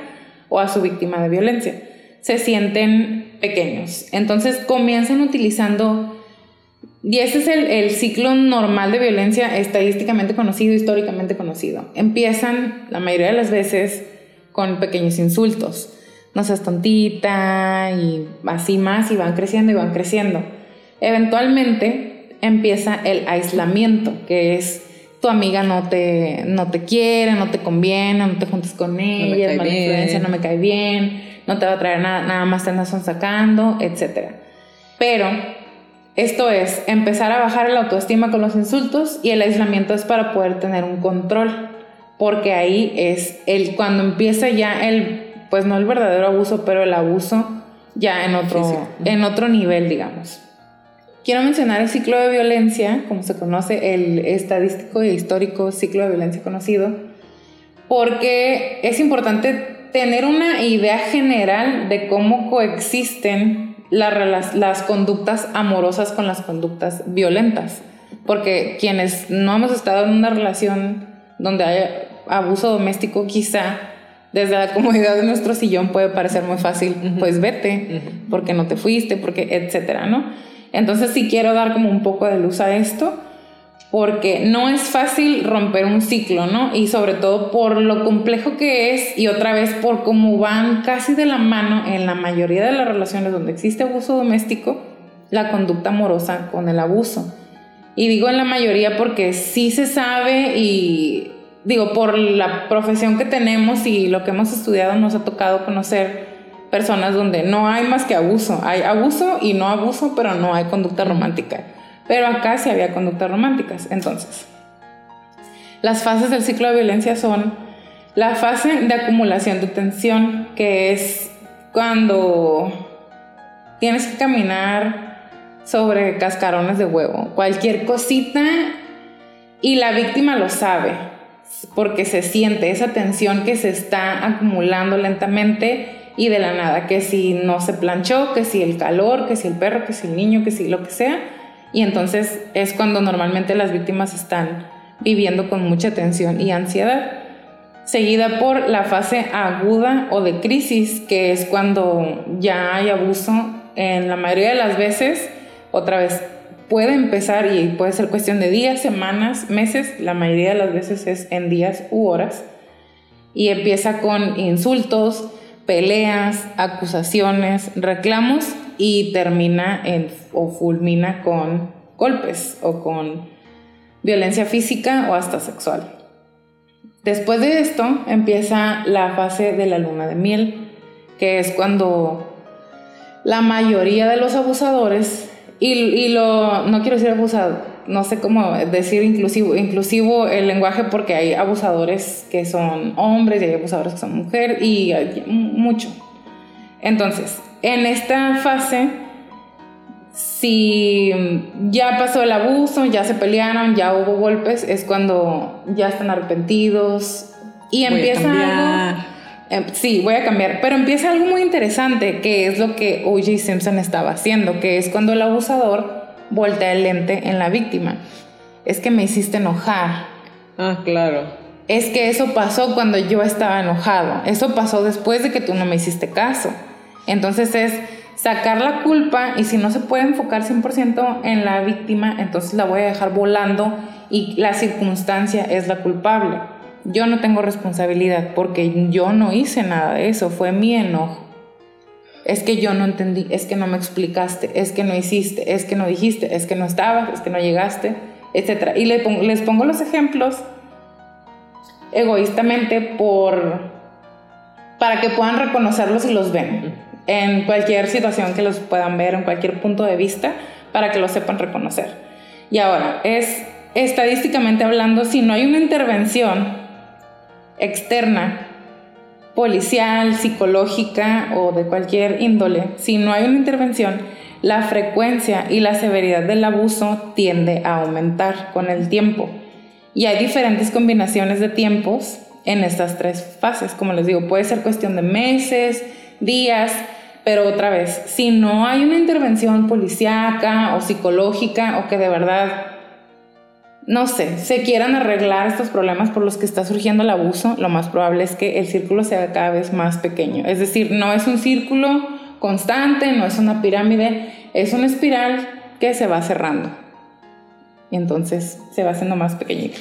o a su víctima de violencia. Se sienten pequeños. Entonces comienzan utilizando, y ese es el, ciclo normal de violencia estadísticamente conocido, históricamente conocido. Empiezan la mayoría de las veces con pequeños insultos no seas tontita y así más y van creciendo y van creciendo. Eventualmente empieza el aislamiento, que es tu amiga no te, no te quiere, no te conviene, no te juntes con ella, mala influencia, no me cae bien, no te va a traer nada, nada más te andas sacando, etc. Pero esto es empezar a bajar la autoestima con los insultos y el aislamiento es para poder tener un control, porque ahí es el cuando empieza ya el pues no el verdadero abuso, pero el abuso ya en otro, en otro nivel, digamos. Quiero mencionar el ciclo de violencia, como se conoce, el estadístico e histórico ciclo de violencia conocido, porque es importante tener una idea general de cómo coexisten las conductas amorosas con las conductas violentas. Porque quienes no hemos estado en una relación donde haya abuso doméstico, quizá desde la comodidad de nuestro sillón puede parecer muy fácil, pues vete, porque no te fuiste, porque etcétera, ¿no? Entonces sí quiero dar como un poco de luz a esto, porque no es fácil romper un ciclo, ¿no? Y sobre todo por lo complejo que es y otra vez por cómo van casi de la mano en la mayoría de las relaciones donde existe abuso doméstico, la conducta amorosa con el abuso. Y digo en la mayoría porque sí se sabe y digo, por la profesión que tenemos y lo que hemos estudiado, nos ha tocado conocer personas donde no hay más que abuso. Hay abuso y no abuso, pero no hay conducta romántica. Pero acá sí había conductas románticas. Entonces, las fases del ciclo de violencia son la fase de acumulación de tensión, que es cuando tienes que caminar sobre cascarones de huevo, cualquier cosita y la víctima lo sabe, porque se siente esa tensión que se está acumulando lentamente y de la nada, que si no se planchó, que si el calor, que si el perro, que si el niño, que si lo que sea. Y entonces es cuando normalmente las víctimas están viviendo con mucha tensión y ansiedad, seguida por la fase aguda o de crisis, que es cuando ya hay abuso. En la mayoría de las veces, otra vez, puede empezar y puede ser cuestión de días, semanas, meses, la mayoría de las veces es en días u horas, y empieza con insultos, peleas, acusaciones, reclamos y termina en, o fulmina con golpes o con violencia física o hasta sexual. Después de esto empieza la fase de la luna de miel, que es cuando la mayoría de los abusadores, y, y lo, no quiero decir abusado, no sé cómo decir inclusivo, inclusivo el lenguaje porque hay abusadores que son hombres y hay abusadores que son mujeres y mucho. Entonces, en esta fase, si ya pasó el abuso, ya se pelearon, ya hubo golpes, es cuando ya están arrepentidos y empieza algo. Em, sí, voy a cambiar, pero empieza algo muy interesante que es lo que O.J. Simpson estaba haciendo, que es cuando el abusador voltea el lente en la víctima. Es que me hiciste enojar. Ah, claro. Es que eso pasó cuando yo estaba enojado. Eso pasó después de que tú no me hiciste caso. Entonces es sacar la culpa y si no se puede enfocar 100% en la víctima, entonces la voy a dejar volando y la circunstancia es la culpable. Yo no tengo responsabilidad porque yo no hice nada de eso, fue mi enojo es que yo no entendí, es que no me explicaste, es que no hiciste, es que no dijiste, es que no estabas, es que no llegaste, etc. Y les pongo, los ejemplos egoístamente por, para que puedan reconocerlos y los ven en cualquier situación que los puedan ver, en cualquier punto de vista, para que los sepan reconocer. Y ahora, es estadísticamente hablando, si no hay una intervención externa policial, psicológica o de cualquier índole, si no hay una intervención, la frecuencia y la severidad del abuso tiende a aumentar con el tiempo. Y hay diferentes combinaciones de tiempos en estas tres fases. Como les digo, puede ser cuestión de meses, días, pero otra vez, si no hay una intervención policíaca o psicológica o que de verdad no sé, se quieran arreglar estos problemas por los que está surgiendo el abuso, lo más probable es que el círculo sea cada vez más pequeño. Es decir, no es un círculo constante, no es una pirámide, es una espiral que se va cerrando. Y entonces se va haciendo más pequeñito.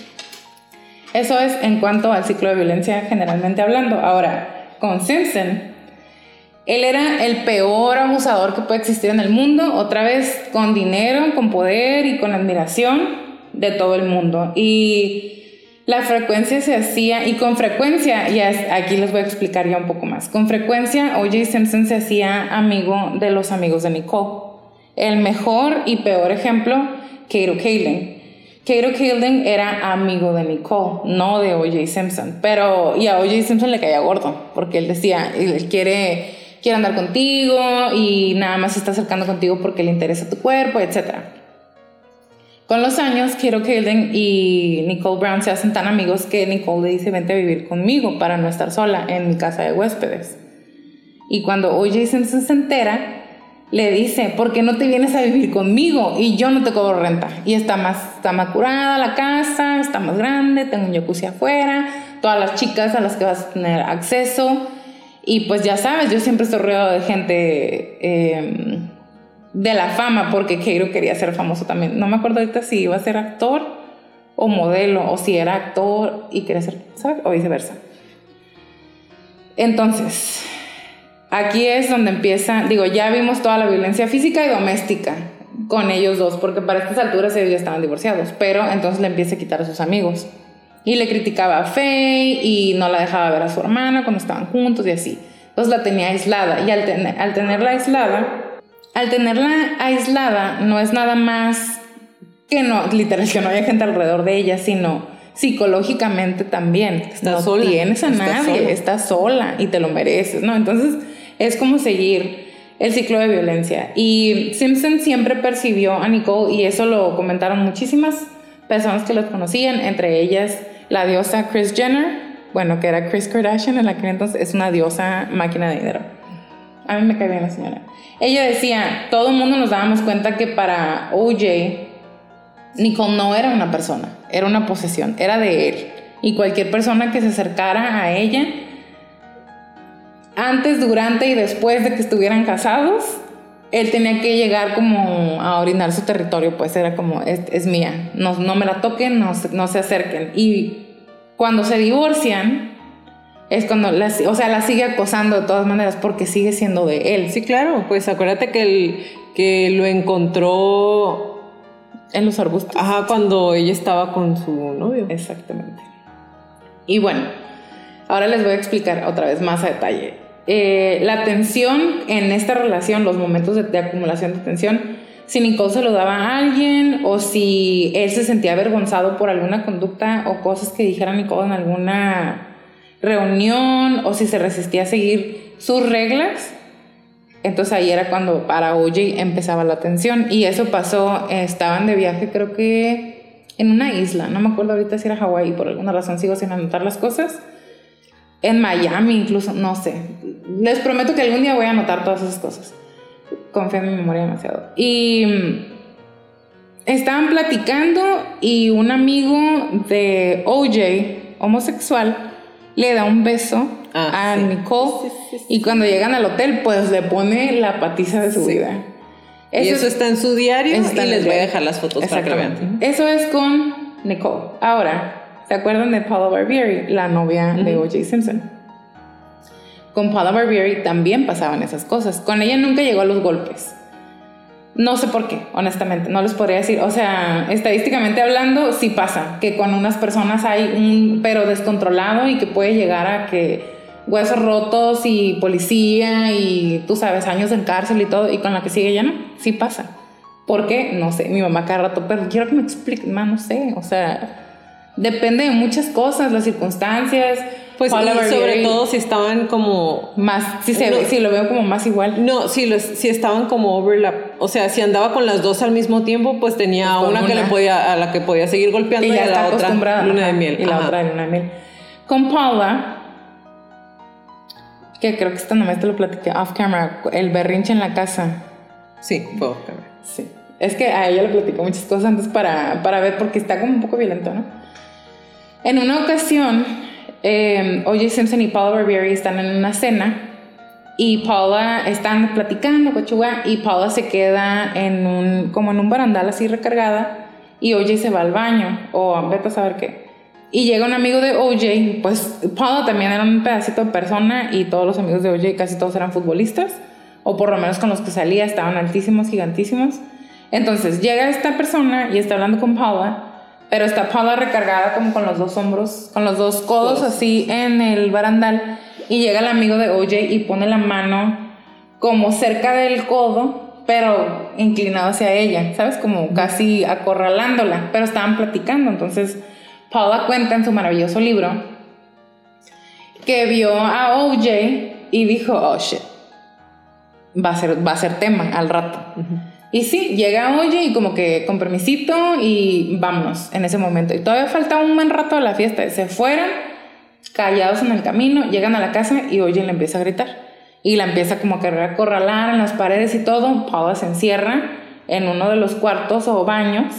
Eso es en cuanto al ciclo de violencia generalmente hablando. Ahora, con Simpson, él era el peor abusador que puede existir en el mundo, otra vez con dinero, con poder y con admiración de todo el mundo. Y la frecuencia se hacía, y con frecuencia, y aquí les voy a explicar ya un poco más, con frecuencia O.J. Simpson se hacía amigo de los amigos de Nicole. El mejor y peor ejemplo, Kato Kaelin. Kato Kaelin era amigo de Nicole, no de O.J. Simpson, pero y a O.J. Simpson le caía gordo, porque él decía, él quiere, quiere andar contigo y nada más se está acercando contigo porque le interesa tu cuerpo, etcétera. Con los años, Kato Kaelin y Nicole Brown se hacen tan amigos que Nicole le dice, vente a vivir conmigo para no estar sola en mi casa de huéspedes. Y cuando O.J. Simpson se entera, le dice, ¿por qué no te vienes a vivir conmigo? Y yo no te cobro renta. Y está más, está más curada la casa, está más grande, tengo un jacuzzi afuera, todas las chicas a las que vas a tener acceso. Y pues ya sabes, yo siempre estoy rodeado de gente... Eh, de la fama, porque Keiro quería ser famoso también. No me acuerdo ahorita si iba a ser actor o modelo, o si era actor y quería ser, ¿sabes? O viceversa. Entonces, aquí es donde empieza, digo, ya vimos toda la violencia física y doméstica con ellos dos, porque para estas alturas ellos ya estaban divorciados, pero entonces le empieza a quitar a sus amigos. Y le criticaba a Faye y no la dejaba ver a su hermana cuando estaban juntos y así. Entonces la tenía aislada y al, al tenerla aislada, al tenerla aislada no es nada más que no, literal, que no haya gente alrededor de ella, sino psicológicamente también. no sola. tienes a nadie, sola. estás sola y te lo mereces, ¿no? Entonces es como seguir el ciclo de violencia. Y Simpson siempre percibió a Nicole, y eso lo comentaron muchísimas personas que los conocían, entre ellas la diosa Chris Jenner, bueno, que era Chris Kardashian en la que entonces es una diosa máquina de dinero. A mí me cae bien la señora. Ella decía, todo el mundo nos dábamos cuenta que para OJ, Nicole no era una persona, era una posesión, era de él. Y cualquier persona que se acercara a ella antes, durante y después de que estuvieran casados, él tenía que llegar como a orinar su territorio, pues era como, es, mía, no, no, me la toquen, no, no, se acerquen. Y cuando se divorcian, es cuando, la, o sea, la sigue acosando de todas maneras porque sigue siendo de él. Sí, claro, pues acuérdate que, el, que lo encontró... En los arbustos. Ajá, cuando ella estaba con su novio. Exactamente. Y bueno, ahora les voy a explicar otra vez más a detalle eh, la tensión en esta relación, los momentos de, acumulación de tensión, si Nicole se lo daba a alguien o si él se sentía avergonzado por alguna conducta o cosas que dijera Nicole en alguna reunión o si se resistía a seguir sus reglas, entonces ahí era cuando para OJ empezaba la tensión y eso pasó, estaban de viaje creo que en una isla, no me acuerdo ahorita si era Hawái, por alguna razón sigo sin anotar las cosas en Miami incluso, no sé. Les prometo que algún día voy a anotar todas esas cosas. Confío en mi memoria demasiado. Y mm, estaban platicando y un amigo de OJ, homosexual, le da un beso ah, a Nicole y cuando llegan al hotel pues le pone la patiza de su vida. Eso, y eso está en su diario y les voy a dejar las fotos para que vean. Eso es con Nicole. Ahora, ¿Se acuerdan de Paula Barbieri, la novia de O.J. Simpson? Con Paula Barbieri también pasaban esas cosas. Con ella nunca llegó a los golpes. No sé por qué, honestamente, no les podría decir. O sea, estadísticamente hablando, sí pasa, que con unas personas hay un pero descontrolado y que puede llegar a que huesos rotos y policía y tú sabes, años en cárcel y todo, y con la que sigue ya no, sí pasa. ¿Por qué? No sé, mi mamá cada rato, pero quiero que me explique, más no sé, o sea, Depende de muchas cosas, las circunstancias. Pues sobre todo si estaban como más, si, se, si lo veo como más igual. No, si, los, si estaban como overlap. O sea, si andaba con las dos al mismo tiempo, pues tenía pues una, que le podía, a la que podía seguir golpeando y, a la otra luna de miel. Y la otra luna de miel. Con Paula, que creo que esta nomás te lo platiqué off camera, el berrinche en la casa. Sí, fue off camera. Sí. Es que a ella le platicó muchas cosas antes para, para ver, porque está como un poco violento, ¿no? En una ocasión, eh, O.J. Simpson y Paula Barbieri están en una cena y Paula están platicando, cochua, y Paula se queda en un, como en un barandal así recargada y O.J. se va al baño o vete a saber qué. Y llega un amigo de O.J., pues Paula también era un pedacito de persona y todos los amigos de O.J. casi todos eran futbolistas, o por lo menos con los que salía estaban altísimos, gigantísimos. Entonces llega esta persona y está hablando con Paula pero está Paula recargada como con los dos hombros, con los dos codos así en el barandal. Y llega el amigo de OJ y pone la mano como cerca del codo, pero inclinado hacia ella, ¿sabes? Como casi acorralándola, pero estaban platicando, entonces Paula cuenta en su maravilloso libro que vio a OJ y dijo, oh shit, va a ser, va a ser tema al rato. Y sí, llega Oye y como que con permisito y vámonos en ese momento. Y todavía falta un buen rato a la fiesta. Se fueron, callados en el camino, llegan a la casa y Oye le empieza a gritar. Y la empieza como a querer acorralar en las paredes y todo. Paula se encierra en uno de los cuartos o baños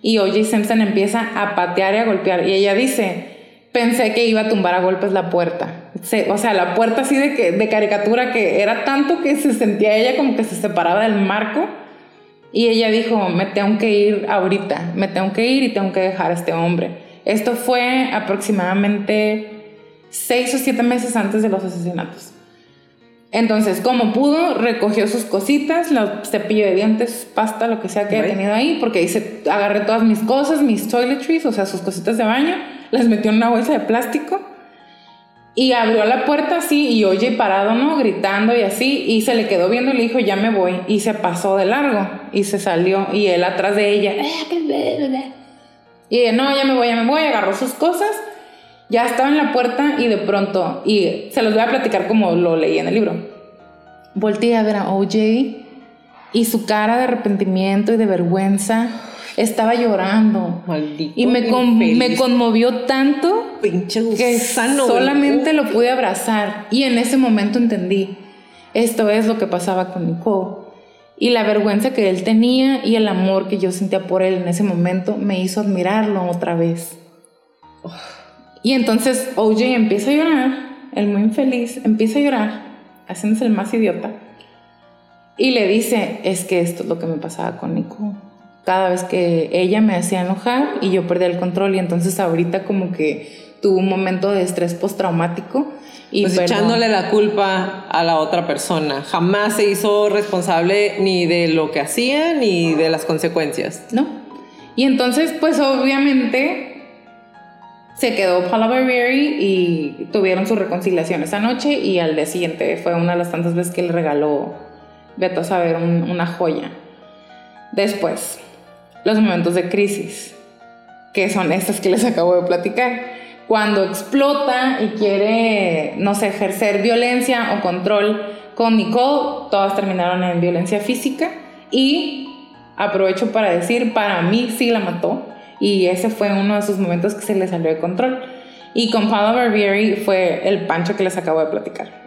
y Oye Simpson empieza a patear y a golpear. Y ella dice, pensé que iba a tumbar a golpes la puerta. o sea, la puerta así de, que, de caricatura que era tanto que se sentía ella como que se separaba del marco y ella dijo, me tengo que ir ahorita, me tengo que ir y tengo que dejar a este hombre. Esto fue aproximadamente seis o siete meses antes de los asesinatos. Entonces, como pudo, recogió sus cositas, los cepillo de dientes, pasta, lo que sea que haya tenido ahí, porque dice, agarré todas mis cosas, mis toiletries, o sea, sus cositas de baño, las metió en una bolsa de plástico y abrió la puerta así y oye parado, ¿no? Gritando y así. Y se le quedó viendo y le dijo, ya me voy. Y se pasó de largo y se salió. Y él atrás de ella. Y ella, no, ya me voy, ya me voy, agarró sus cosas, ya estaba en la puerta y de pronto, y se los voy a platicar como lo leí en el libro. Volteé a ver a OJ y su cara de arrepentimiento y de vergüenza estaba llorando. Maldito. Y me, con- infeliz. me conmovió tanto Pinche que solamente lo pude abrazar. Y en ese momento entendí, esto es lo que pasaba con Nicole. Y la vergüenza que él tenía y el amor que yo sentía por él en ese momento me hizo admirarlo otra vez. Y entonces OJ empieza a llorar, el muy infeliz, empieza a llorar, haciéndose el más idiota. Y le dice, es que esto es lo que me pasaba con Nicole. Cada vez que ella me hacía enojar y yo perdía el control y entonces ahorita como que tuvo un momento de estrés postraumático y Pues echándole la culpa a la otra persona. Jamás se hizo responsable ni de lo que hacía ni de las consecuencias. ¿no? Y entonces, pues obviamente se quedó Barbieri y tuvieron su reconciliación esa noche y al día siguiente fue una de las tantas veces que le regaló, vete a saber, un- una joya. Después, los momentos de crisis, que son estas que les *laughs* acabo de platicar. Cuando explota y quiere, no sé, ejercer violencia o control con Nicole, todas terminaron en violencia física y aprovecho para decir, para mí sí la mató y ese fue uno de esos momentos que se le salió de control. Y con Paula Barbieri fue el pancho que les acabo de platicar.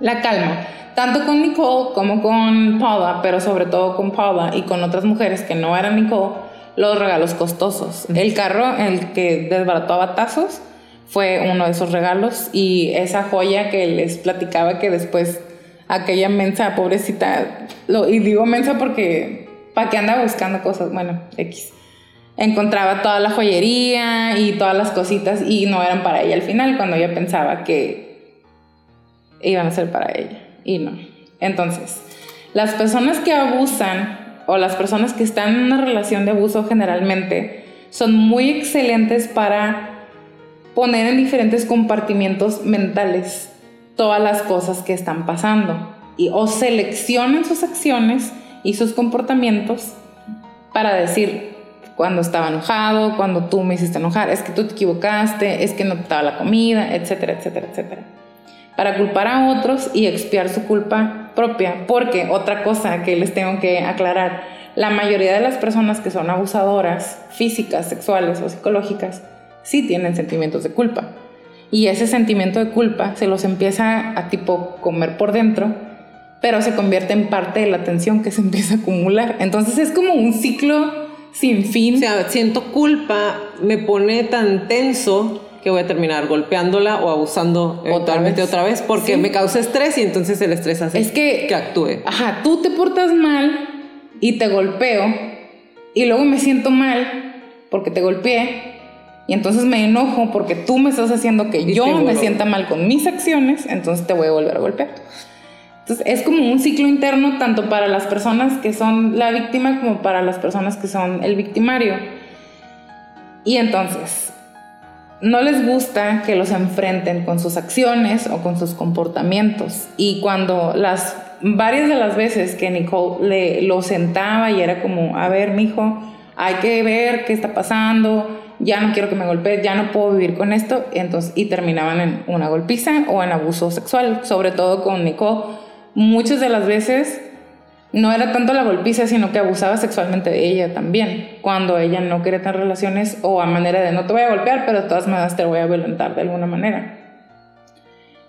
La calma, tanto con Nicole como con Paula, pero sobre todo con Paula y con otras mujeres que no eran Nicole, los regalos costosos. El carro, el que desbarató a batazos, fue uno de esos regalos y esa joya que les platicaba que después aquella mensa, pobrecita, lo, y digo mensa porque para que anda buscando cosas, bueno, X. Encontraba toda la joyería y todas las cositas y no eran para ella al final, cuando ella pensaba que iban a ser para ella y no. Entonces, las personas que abusan o las personas que están en una relación de abuso generalmente son muy excelentes para poner en diferentes compartimientos mentales todas las cosas que están pasando y o seleccionan sus acciones y sus comportamientos para decir cuando estaba enojado, cuando tú me hiciste enojar, es que tú te equivocaste, es que no te estaba la comida, etcétera, etcétera, etcétera. Para culpar a otros y expiar su culpa propia. Porque otra cosa que les tengo que aclarar, la mayoría de las personas que son abusadoras físicas, sexuales o psicológicas, sí tienen sentimientos de culpa. Y ese sentimiento de culpa se los empieza a tipo comer por dentro, pero se convierte en parte de la tensión que se *laughs* empieza a acumular. Entonces es como un ciclo sin fin. O sea, siento culpa, me pone tan tenso que voy a terminar golpeándola o abusando eventualmente vez. otra vez porque Sí. me causa estrés y entonces el estrés hace Es que- que actúe. Ajá, tú te portas mal y te golpeo y luego me siento mal porque te golpeé y entonces me enojo porque tú me estás haciendo que Y yo me sienta mal con mis acciones, entonces te voy a volver a golpear. Entonces es como un ciclo interno tanto para las personas que son la víctima como para las personas que son el victimario. Y entonces, no les gusta que los enfrenten con sus acciones o con sus comportamientos. Y cuando las varias de las veces que Nicole le, lo sentaba y era como, a ver, mijo, hay que ver qué está pasando, ya no quiero que me golpees, ya no puedo vivir con esto, entonces, y terminaban en una golpiza o en abuso sexual, sobre todo con Nicole. Muchas de las veces no era tanto la golpiza, sino que abusaba sexualmente de ella también, cuando ella no quería tener relaciones o a manera de no te voy a golpear, pero de todas maneras te voy a violentar de alguna manera.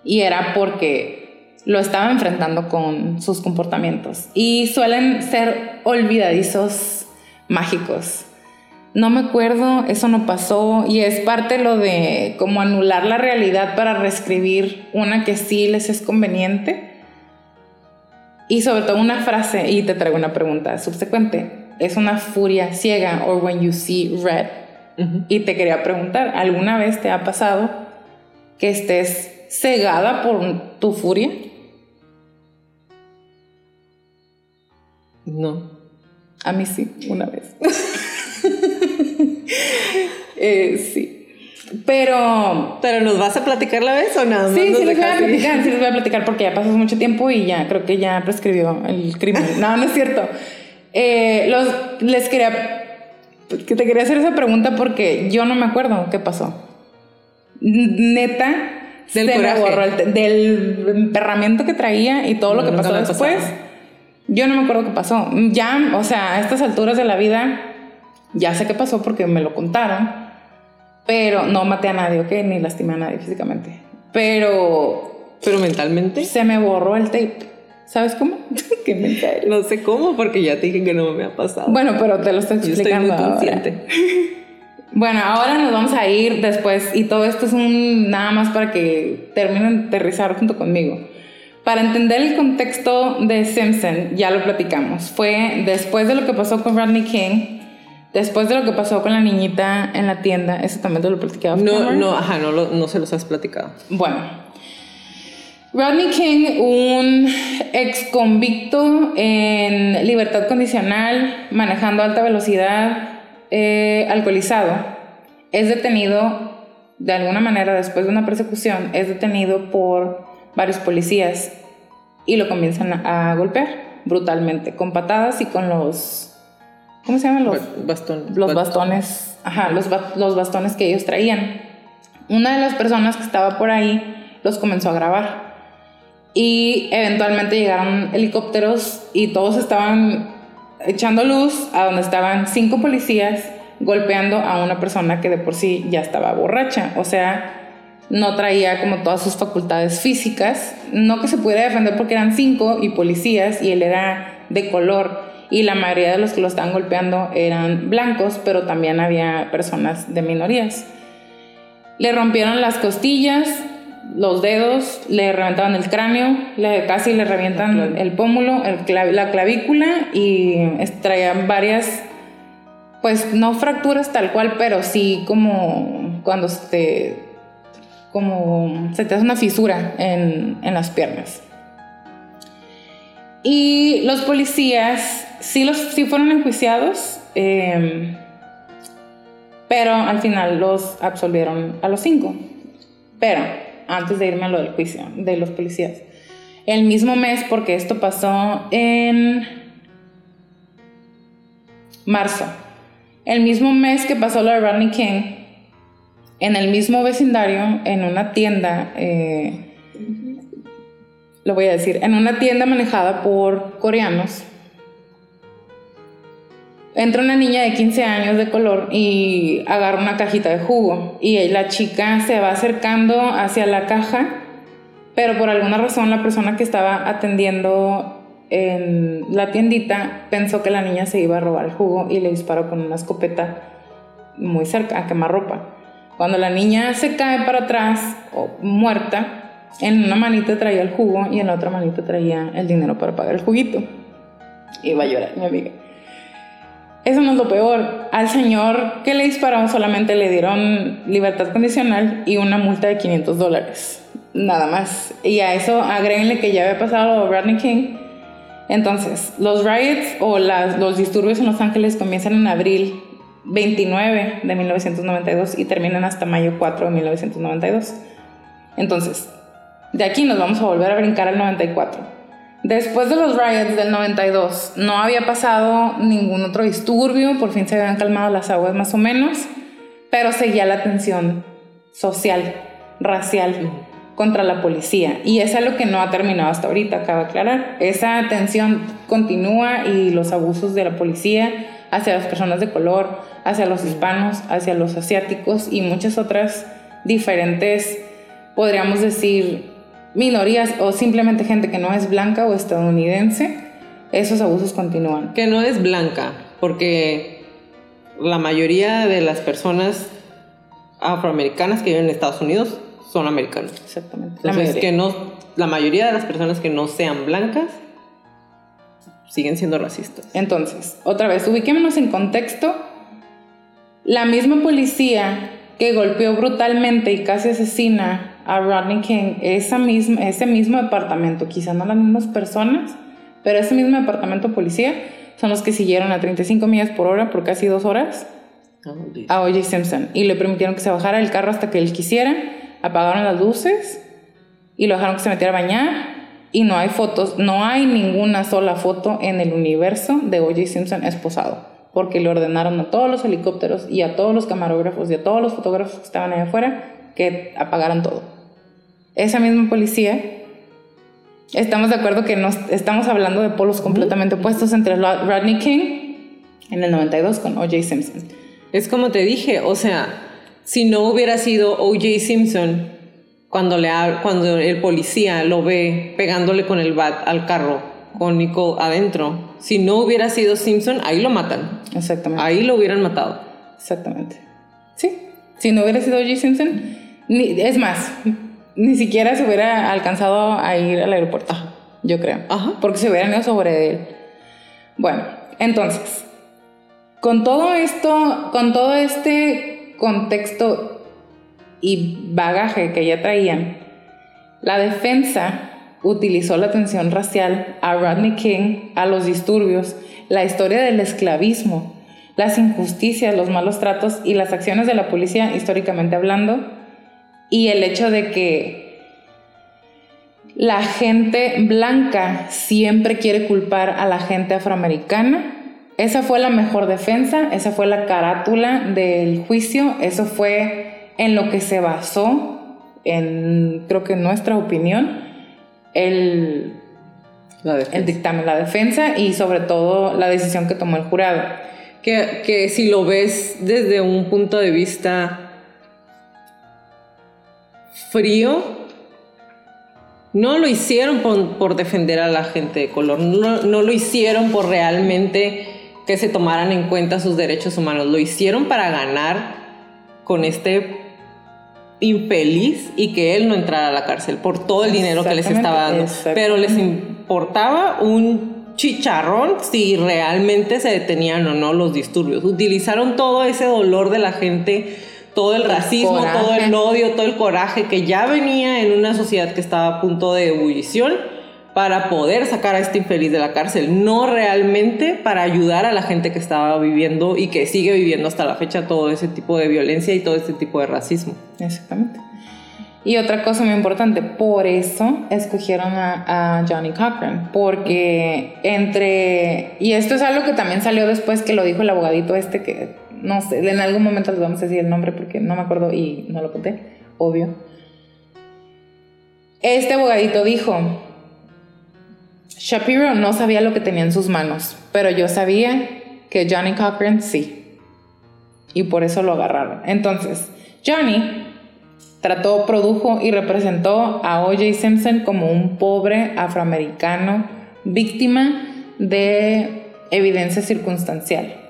Y era porque lo estaba enfrentando con sus comportamientos. Y suelen ser olvidadizos mágicos. No me acuerdo, eso no pasó y es parte lo de como anular la realidad para reescribir una que sí les es conveniente. Y sobre todo una frase, y te traigo una pregunta subsecuente. Es una furia ciega, or when you see red. Y te quería preguntar, ¿alguna vez te ha pasado que estés cegada por tu furia? No. A mí sí, una vez. *laughs* Eh, sí. Pero ¿Pero nos vas a platicar la vez o nada más? Sí, sí les voy a platicar, sí les voy a platicar porque ya pasó mucho tiempo y ya creo que ya prescribió el crimen. No, no es cierto. Eh, los, les quería que te quería hacer esa pregunta porque yo no me acuerdo qué pasó. Neta, Del se me coraje. borró el del emperramiento que traía y todo lo que pasó después. pasado. Yo no me acuerdo qué pasó. Ya, o sea, a estas alturas de la vida, ya sé qué pasó porque me lo contaron. Pero no maté a nadie, ¿ok? Ni lastimé a nadie físicamente. Pero Pero mentalmente, se me borró el tape. ¿Sabes cómo? *laughs* Qué mental. no sé cómo, porque ya te dije que no me ha pasado. Bueno, pero te lo estoy Yo estoy explicando. muy ahora. consciente. *laughs* Bueno, ahora nos vamos a ir después y todo esto es un nada más para que terminen de aterrizar junto conmigo. Para entender el contexto de Simpson, ya lo platicamos. Fue después de lo que pasó con Rodney King, después de lo que pasó con la niñita en la tienda, eso también te lo platicaba. No, no, ajá, no, lo- no se los has platicado. Bueno, Rodney King, un ex convicto en libertad condicional, manejando alta velocidad, eh, alcoholizado, es detenido de alguna manera después de una persecución, es detenido por varios policías y lo comienzan a golpear brutalmente, con patadas y con los... ¿Cómo se llaman los? Ba- Bastón. los ba- bastones, ajá, los, ba- los bastones que ellos traían. Una de las personas que estaba por ahí los comenzó a grabar. Y eventualmente llegaron helicópteros y todos estaban echando luz a donde estaban cinco policías golpeando a una persona que de por sí ya estaba borracha. O sea, no traía como todas sus facultades físicas. No que se pudiera defender porque eran cinco y policías y él era de color. Y la mayoría de los que lo estaban golpeando eran blancos, pero también había personas de minorías. Le rompieron las costillas, los dedos, le reventaron el cráneo, le, casi le revientan el pómulo, el clav- la clavícula y traían varias, pues no fracturas tal cual, pero sí como cuando se te, como se te hace una fisura en, en las piernas. Y los policías sí, los, sí fueron enjuiciados, eh, pero al final los absolvieron a los cinco. Pero antes de irme a lo del juicio de los policías, el mismo mes, porque esto pasó en marzo, el mismo mes que pasó lo de Rodney King, en el mismo vecindario, en una tienda, eh, lo voy a decir, en una tienda manejada por coreanos, entra una niña de 15 años de color y agarra una cajita de jugo y la chica se va acercando hacia la caja, pero por alguna razón la persona que estaba atendiendo en la tiendita pensó que la niña se iba a robar el jugo y le disparó con una escopeta muy cerca a quemarropa. Cuando la niña se cae para atrás o muerta, en una manita traía el jugo y en la otra manita traía el dinero para pagar el juguito. Iba a llorar mi amiga. Eso no es lo peor. Al señor que le dispararon solamente le dieron libertad condicional y una multa de 500 dólares. Nada más. Y a eso agréguenle que ya había pasado Rodney King. Entonces, los riots o las, los disturbios en Los Ángeles comienzan en abril 29 de 1992 y terminan hasta mayo 4 de 1992. Entonces, de aquí nos vamos a volver a brincar al 94. Después de los riots del 92, no había pasado ningún otro disturbio, por fin se habían calmado las aguas más o menos, pero seguía la tensión social, racial contra la policía. Y es algo que no ha terminado hasta ahorita, cabe aclarar. Esa tensión continúa y los abusos de la policía hacia las personas de color, hacia los hispanos, hacia los asiáticos y muchas otras diferentes, podríamos decir, minorías o simplemente gente que no es blanca o estadounidense, esos abusos continúan. Que no es blanca, porque la mayoría de las personas afroamericanas que viven en Estados Unidos son americanos. Exactamente. La Entonces, mayoría. que no, la mayoría de las personas que no sean blancas siguen siendo racistas. Entonces, otra vez, ubiquémonos en contexto. La misma policía que golpeó brutalmente y casi asesina a Rodney King, esa misma, ese mismo departamento, quizá no las mismas personas, pero ese mismo departamento de policía son los que siguieron a 35 millas por hora por casi dos horas a O.J. Simpson y le permitieron que se bajara del carro hasta que él quisiera, apagaron las luces y lo dejaron que se metiera a bañar y no hay fotos, no hay ninguna sola foto en el universo de O.J. Simpson esposado. porque le ordenaron a todos los helicópteros y a todos los camarógrafos y a todos los fotógrafos que estaban ahí afuera que apagaran todo. Esa misma policía, estamos de acuerdo que nos, estamos hablando de polos completamente opuestos entre Rodney King en el 92 con O.J. Simpson. Es como te dije, o sea, si no hubiera sido O.J. Simpson cuando, le, cuando el policía lo ve pegándole con el bat al carro con Nico adentro, si no hubiera sido Simpson, ahí lo matan. Exactamente. Ahí lo hubieran matado. Exactamente. Sí. Si no hubiera sido O.J. Simpson, ni, es más, ni siquiera se hubiera alcanzado a ir al aeropuerto. Yo creo. Ajá. Porque se hubieran ido sobre él. Bueno, entonces, con todo esto, con todo este contexto y bagaje que ya traían, la defensa utilizó la tensión racial a Rodney King, a los disturbios, la historia del esclavismo, las injusticias, los malos tratos y las acciones de la policía históricamente hablando, y el hecho de que la gente blanca siempre quiere culpar a la gente afroamericana. Esa fue la mejor defensa, esa fue la carátula del juicio, eso fue en lo que se basó, en creo que en nuestra opinión, el, el dictamen, la defensa y sobre todo la decisión que tomó el jurado. Que, que si lo ves desde un punto de vista frío, no lo hicieron por, defender a la gente de color, no, no, lo hicieron por realmente que se tomaran en cuenta sus derechos humanos, lo hicieron para ganar con este infeliz y que él no entrara a la cárcel por todo el dinero que les estaba dando. Pero les importaba un chicharrón si realmente se detenían o no los disturbios. Utilizaron todo ese dolor de la gente todo el racismo, todo el odio, todo el coraje que ya venía en una sociedad que estaba a punto de ebullición para poder sacar a este infeliz de la cárcel, no realmente para ayudar a la gente que estaba viviendo y que sigue viviendo hasta la fecha todo ese tipo de violencia y todo ese tipo de racismo. Exactamente. Y otra cosa muy importante, por eso escogieron a, a, Johnny Cochran, porque entre, y esto es algo que también salió después que lo dijo el abogadito este que no sé, en algún momento les vamos a decir el nombre porque no me acuerdo y no lo conté, obvio. Este abogadito dijo, Shapiro no sabía lo que tenía en sus manos, pero yo sabía que Johnny Cochran sí. Y por eso lo agarraron. Entonces, Johnny trató, produjo y representó a O.J. Simpson como un pobre afroamericano víctima de evidencia circunstancial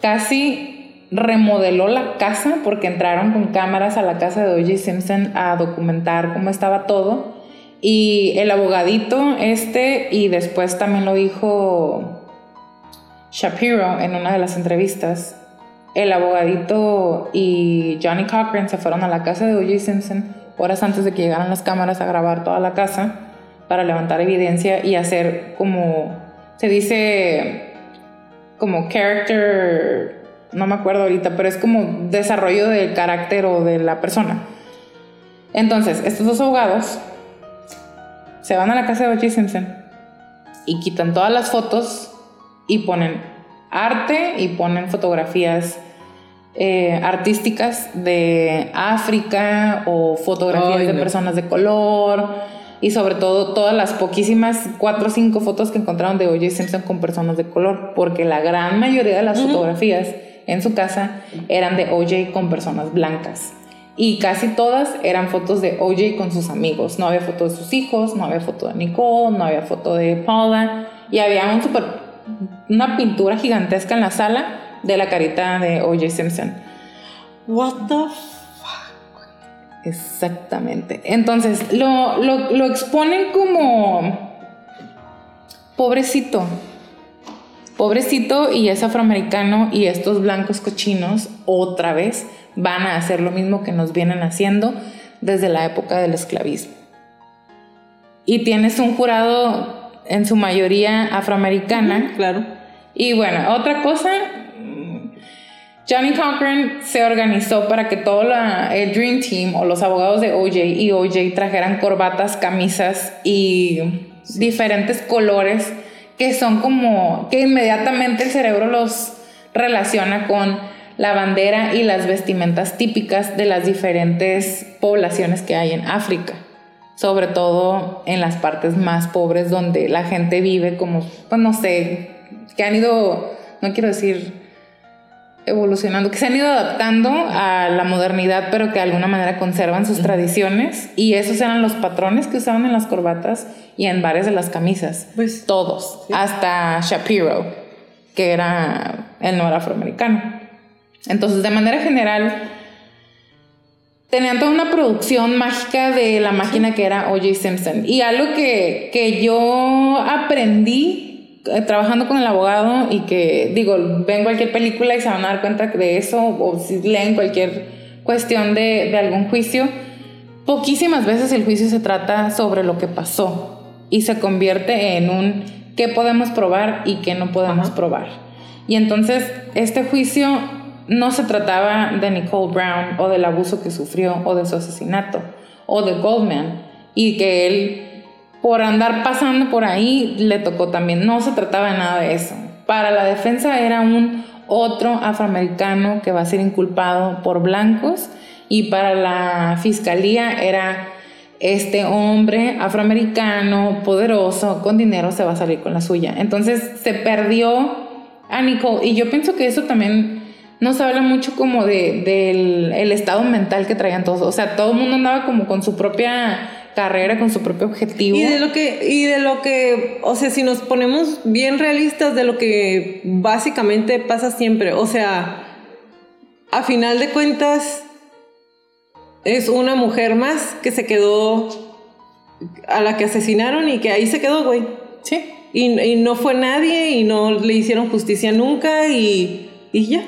casi remodeló la casa porque entraron con cámaras a la casa de O.J. Simpson a documentar cómo estaba todo. Y el abogadito este, y después también lo dijo Shapiro en una de las entrevistas, el abogadito y Johnny Cochran se fueron a la casa de O.J. Simpson horas antes de que llegaran las cámaras a grabar toda la casa para levantar evidencia y hacer como se dice como character, no me acuerdo ahorita, pero es como desarrollo del carácter o de la persona. Entonces, estos dos abogados se van a la casa de O.J. Simpson y quitan todas las fotos y ponen arte y ponen fotografías eh, artísticas de África o fotografías de personas de color y sobre todo todas las poquísimas cuatro o cinco fotos que encontraron de O.J. Simpson con personas de color, porque la gran mayoría de las fotografías en su casa eran de O.J. con personas blancas. Y casi todas eran fotos de O.J. con sus amigos. No había foto de sus hijos, no había foto de Nicole, no había foto de Paula. Y había un super, una pintura gigantesca en la sala de la carita de O.J. Simpson. What the Exactamente. Entonces, lo, lo, exponen como pobrecito. Pobrecito y es afroamericano y estos blancos cochinos otra vez van a hacer lo mismo que nos vienen haciendo desde la época del esclavismo. Y tienes un jurado en su mayoría afroamericana. claro. Y bueno, otra cosa, Johnny Cochran se organizó para que todo el Dream Team o los abogados de OJ y OJ trajeran corbatas, camisas y diferentes colores que son como que inmediatamente el cerebro los relaciona con la bandera y las vestimentas típicas de las diferentes poblaciones que hay en África, sobre todo en las partes más pobres donde la gente vive como, pues no sé, que han ido, no quiero decir evolucionando, que se han ido adaptando a la modernidad, pero que de alguna manera conservan sus tradiciones. Y esos eran los patrones que usaban en las corbatas y en bares de las camisas. Pues, Todos, hasta Shapiro, que era el no era afroamericano. Entonces, de manera general, tenían toda una producción mágica de la máquina que era O.J. Simpson. Y algo que, que yo aprendí trabajando con el abogado y que, digo, ven cualquier película y se van a dar cuenta de eso, o si leen cualquier cuestión de, de algún juicio, poquísimas veces el juicio se trata sobre lo que pasó y se convierte en un qué podemos probar y qué no podemos Ajá. probar. Y entonces este juicio no se trataba de Nicole Brown o del abuso que sufrió o de su asesinato o de Goldman y que él por andar pasando por ahí le tocó también. No se trataba de nada de eso. Para la defensa era un otro afroamericano que va a ser inculpado por blancos y para la fiscalía era este hombre afroamericano poderoso con dinero se va a salir con la suya. Entonces se perdió a Nicole y yo pienso que eso también nos habla mucho como de, del el estado mental que traían todos. O sea, todo el mundo andaba como con su propia carrera, con su propio objetivo. Y de lo que, y de lo que, o sea, si nos ponemos bien realistas de lo que básicamente pasa siempre, o sea, a final de cuentas, es una mujer más que se quedó, a la que asesinaron y que ahí se quedó, güey. Sí. Y, y no fue nadie y no le hicieron justicia nunca y, y ya.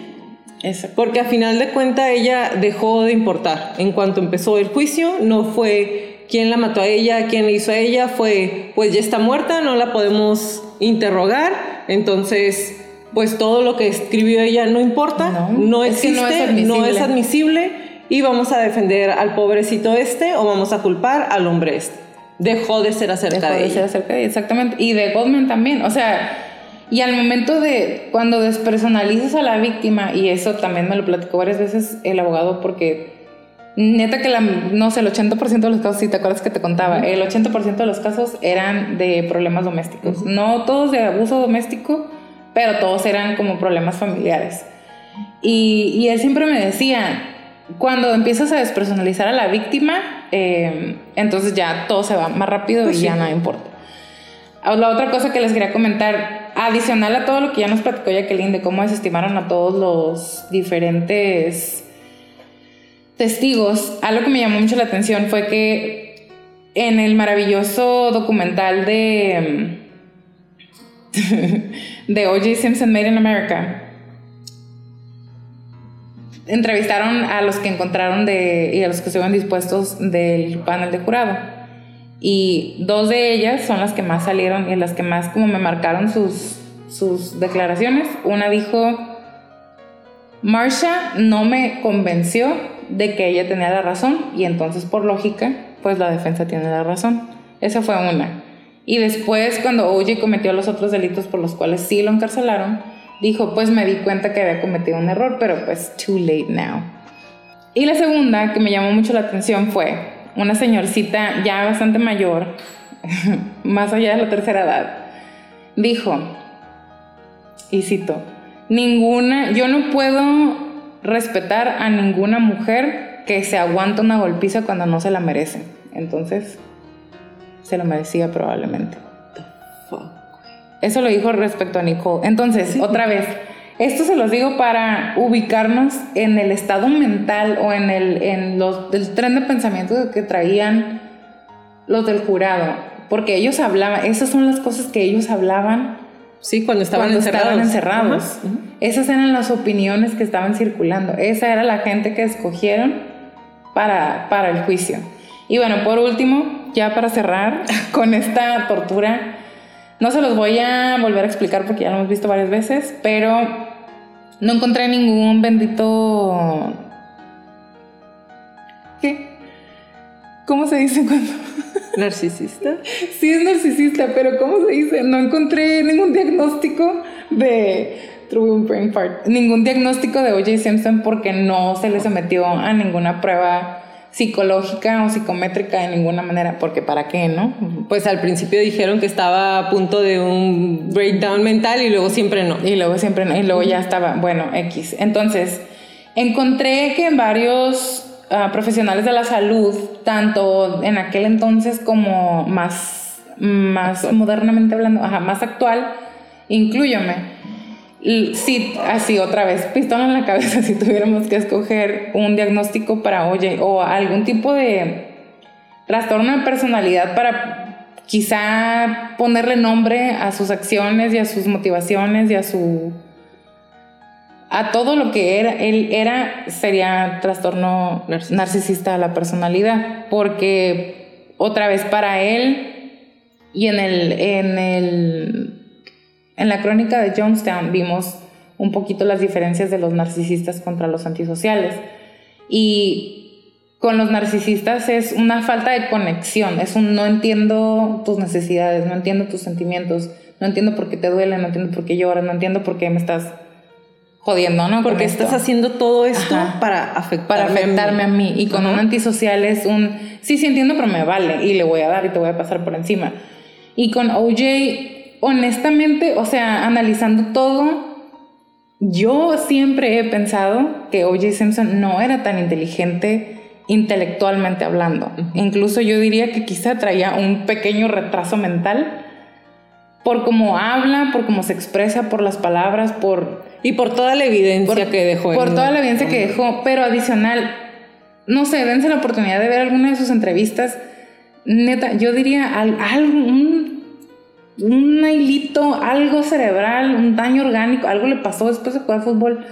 Exacto. Porque a final de cuentas ella dejó de importar. En cuanto empezó el juicio, no fue quién la mató a ella, quién le hizo a ella, fue pues ya está muerta, no la podemos interrogar, entonces pues todo lo que escribió ella no importa, No, no, es que existe, no es no es admisible. y vamos a defender al pobrecito este o vamos a culpar al hombre este. Dejó de ser acerca Dejó de de ella. ser acerca de exactamente. Y de Goldman también. O sea, y al momento de cuando despersonalizas a la víctima, y eso también me lo platicó varias veces el abogado, porque neta que la, no sé, el 80% de los casos, si te acuerdas que te contaba, el 80% de los casos eran de problemas domésticos. No todos de abuso doméstico, pero todos eran como problemas familiares. Y, y él siempre me decía, cuando empiezas a despersonalizar a la víctima, eh, entonces ya todo se va más rápido Pues y sí. ya nada importa. Ah, La otra cosa que les quería comentar, adicional a todo lo que ya nos platicó Jacqueline de cómo desestimaron a todos los diferentes testigos, algo que me llamó mucho la atención fue que en el maravilloso documental de, *laughs* de O.J. Simpson Made in America, entrevistaron a los que encontraron de, y a los que estuvieron dispuestos del panel de jurado. Y dos de ellas son las que más salieron y las que más como me marcaron sus, sus declaraciones. Una dijo, Marsha no me convenció de que ella tenía la razón y entonces por lógica, pues la defensa tiene la razón. Esa fue una. Y después, cuando OJ cometió los otros delitos por los cuales sí lo encarcelaron, dijo, pues me di cuenta que había cometido un error, pero pues too late now. Y la segunda, que me llamó mucho la atención, fue una señorcita ya bastante mayor, *laughs* más allá de la tercera edad, dijo, y cito, ninguna, yo no puedo respetar a ninguna mujer que se aguanta una golpiza cuando no se la merece. Entonces, se lo merecía probablemente. Eso lo dijo respecto a Nicole. Entonces, otra vez, esto se los digo para ubicarnos en el estado mental o en el, en los, el tren de pensamiento que traían los del jurado. Porque ellos hablaban, esas son las cosas que ellos hablaban Sí, cuando estaban cuando encerrados. estaban encerrados. Esas eran las opiniones que estaban circulando. Esa era la gente que escogieron para, para el juicio. Y bueno, por último, ya para cerrar *laughs* con esta tortura, no se los voy a volver a explicar porque ya lo hemos visto varias veces, pero no encontré ningún bendito... ¿Qué? ¿Cómo se dice cuando... Narcisista. Sí es narcisista, pero ¿cómo se dice? No encontré ningún diagnóstico de un brain fart. Ningún diagnóstico de O.J. Simpson porque no se le sometió a ninguna prueba psicológica o psicométrica de ninguna manera, porque para qué, ¿no? Pues al principio dijeron que estaba a punto de un breakdown mental y luego siempre no. Y luego siempre no, y luego ya estaba, bueno, X. Entonces, encontré que varios profesionales de la salud, tanto en aquel entonces como más, más modernamente hablando, ajá, más actual, incluyome, Sí, así otra vez, pistola en la cabeza *laughs* si tuviéramos que escoger un diagnóstico para oye o algún tipo de trastorno de personalidad para quizá ponerle nombre a sus acciones y a sus motivaciones y a su a todo lo que era él era sería trastorno narcisista de la personalidad porque otra vez para él y en el en el en la crónica de Jonestown vimos un poquito las diferencias de los narcisistas contra los antisociales. Y con los narcisistas es una falta de conexión, es un no entiendo tus necesidades, no entiendo tus sentimientos, no entiendo por qué te duele, no entiendo por qué lloras, no entiendo por qué me estás jodiendo, ¿no? Porque estás haciendo todo esto para afectarme, para afectarme a mí. Y con un antisocial es un, sí, sí entiendo, pero me vale y le voy a dar y te voy a pasar por encima. Y con OJ honestamente, o sea, analizando todo, yo siempre he pensado que O.J. Simpson no era tan inteligente intelectualmente hablando. Incluso yo diría que quizá traía un pequeño retraso mental por cómo habla, por cómo se expresa, por las palabras, por... Y por toda la evidencia que dejó. Por toda la evidencia que dejó, pero adicional, no sé, dense la oportunidad de ver alguna de sus entrevistas. Neta, yo diría algún un hilito, algo cerebral, un daño orgánico, algo le pasó después de jugar fútbol,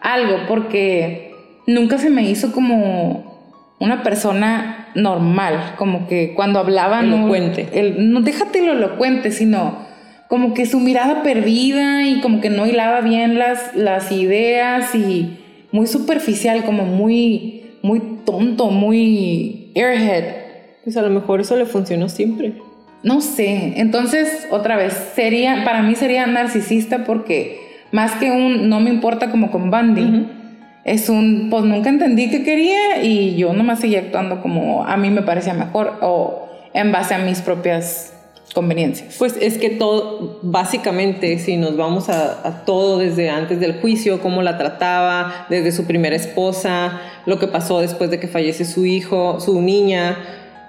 algo, porque nunca se me hizo como una persona normal, como que cuando hablaba elocuente. no, no déjate lo elocuente, sino como que su mirada perdida y como que no hilaba bien las, las ideas y muy superficial, como muy, muy tonto, muy airhead. Pues a lo mejor eso le funcionó siempre. No sé, entonces otra vez, sería, para mí sería narcisista porque más que un no me importa como con Bundy, es un, pues nunca entendí qué quería y yo nomás seguía actuando como a mí me parecía mejor o en base a mis propias conveniencias. Pues es que todo, básicamente, si nos vamos a, a, todo desde antes del juicio, cómo la trataba, desde su primera esposa, lo que pasó después de que fallece su hijo, su niña,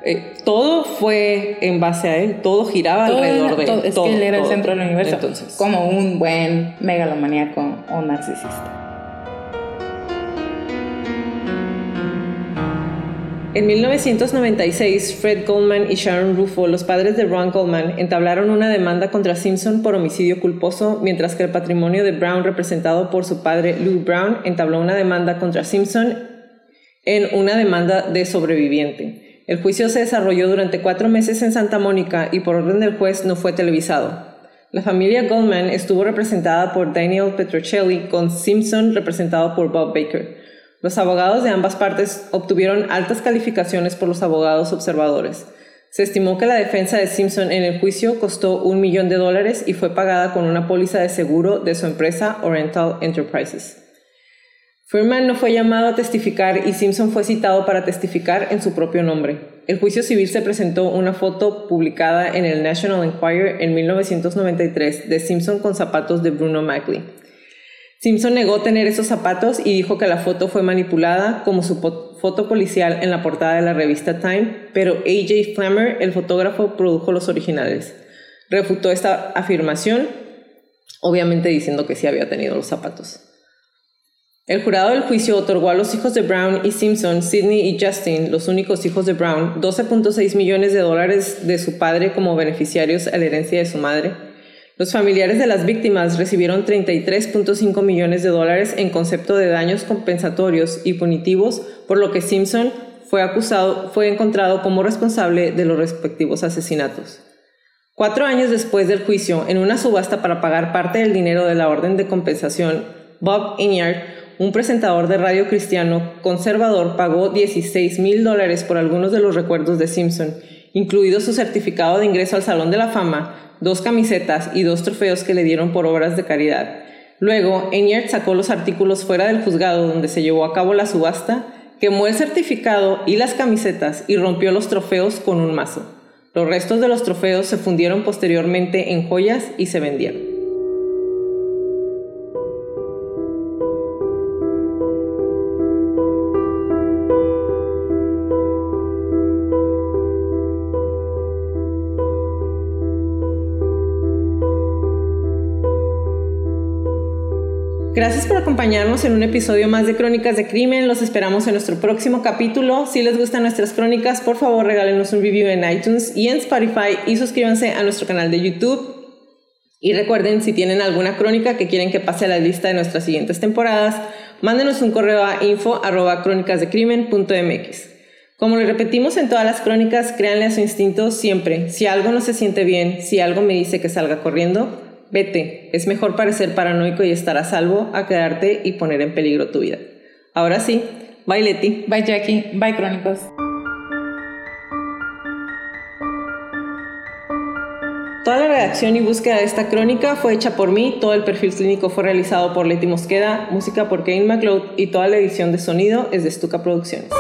eh, todo fue en base a él, todo giraba alrededor de él. es que él era el centro del universo, Entonces, como un buen megalomaníaco o narcisista. En 1996, Fred Goldman y Sharon Rufo, los padres de Ron Goldman, entablaron una demanda contra Simpson por homicidio culposo, mientras que el patrimonio de Brown, representado por su padre Lou Brown, entabló una demanda contra Simpson en una demanda de sobreviviente. El juicio se desarrolló durante cuatro meses en Santa Mónica y por orden del juez no fue televisado. La familia Goldman estuvo representada por Daniel Petrocelli, con Simpson representado por Bob Baker. Los abogados de ambas partes obtuvieron altas calificaciones por los abogados observadores. Se estimó que la defensa de Simpson en el juicio costó un millón de dólares y fue pagada con una póliza de seguro de su empresa Oriental Enterprises. Furman no fue llamado a testificar y Simpson fue citado para testificar en su propio nombre. El juicio civil se presentó una foto publicada en el National Enquirer en 1993 de Simpson con zapatos de Bruno Mackley. Simpson negó tener esos zapatos y dijo que la foto fue manipulada como su foto policial en la portada de la revista Time, pero AJ Flammer, el fotógrafo, produjo los originales. Refutó esta afirmación, obviamente diciendo que sí había tenido los zapatos. El jurado del juicio otorgó a los hijos de Brown y Simpson, Sidney y Justin, los únicos hijos de Brown, 12.6 millones de dólares de su padre como beneficiarios a la herencia de su madre. Los familiares de las víctimas recibieron 33.5 millones de dólares en concepto de daños compensatorios y punitivos, por lo que Simpson fue acusado, fue encontrado como responsable de los respectivos asesinatos. Cuatro años después del juicio, en una subasta para pagar parte del dinero de la orden de compensación, Bob Inyard un presentador de radio cristiano conservador pagó 16 mil dólares por algunos de los recuerdos de Simpson, incluido su certificado de ingreso al Salón de la Fama, dos camisetas y dos trofeos que le dieron por obras de caridad. Luego, Enyart sacó los artículos fuera del juzgado donde se llevó a cabo la subasta, quemó el certificado y las camisetas y rompió los trofeos con un mazo. Los restos de los trofeos se fundieron posteriormente en joyas y se vendieron. Gracias por acompañarnos en un episodio más de Crónicas de Crimen. Los esperamos en nuestro próximo capítulo. Si les gustan nuestras crónicas, por favor regálenos un review en iTunes y en Spotify y suscríbanse a nuestro canal de YouTube. Y recuerden, si tienen alguna crónica que quieren que pase a la lista de nuestras siguientes temporadas, mándenos un correo a info.crónicasdecrimen.mx. Como le repetimos en todas las crónicas, créanle a su instinto siempre. Si algo no se siente bien, si algo me dice que salga corriendo, Vete, es mejor parecer paranoico y estar a salvo a quedarte y poner en peligro tu vida. Ahora sí, bye Leti. Bye Jackie, bye Crónicos. Toda la redacción y búsqueda de esta crónica fue hecha por mí, todo el perfil clínico fue realizado por Leti Mosqueda, música por Kane McLeod y toda la edición de sonido es de Stuka Producciones.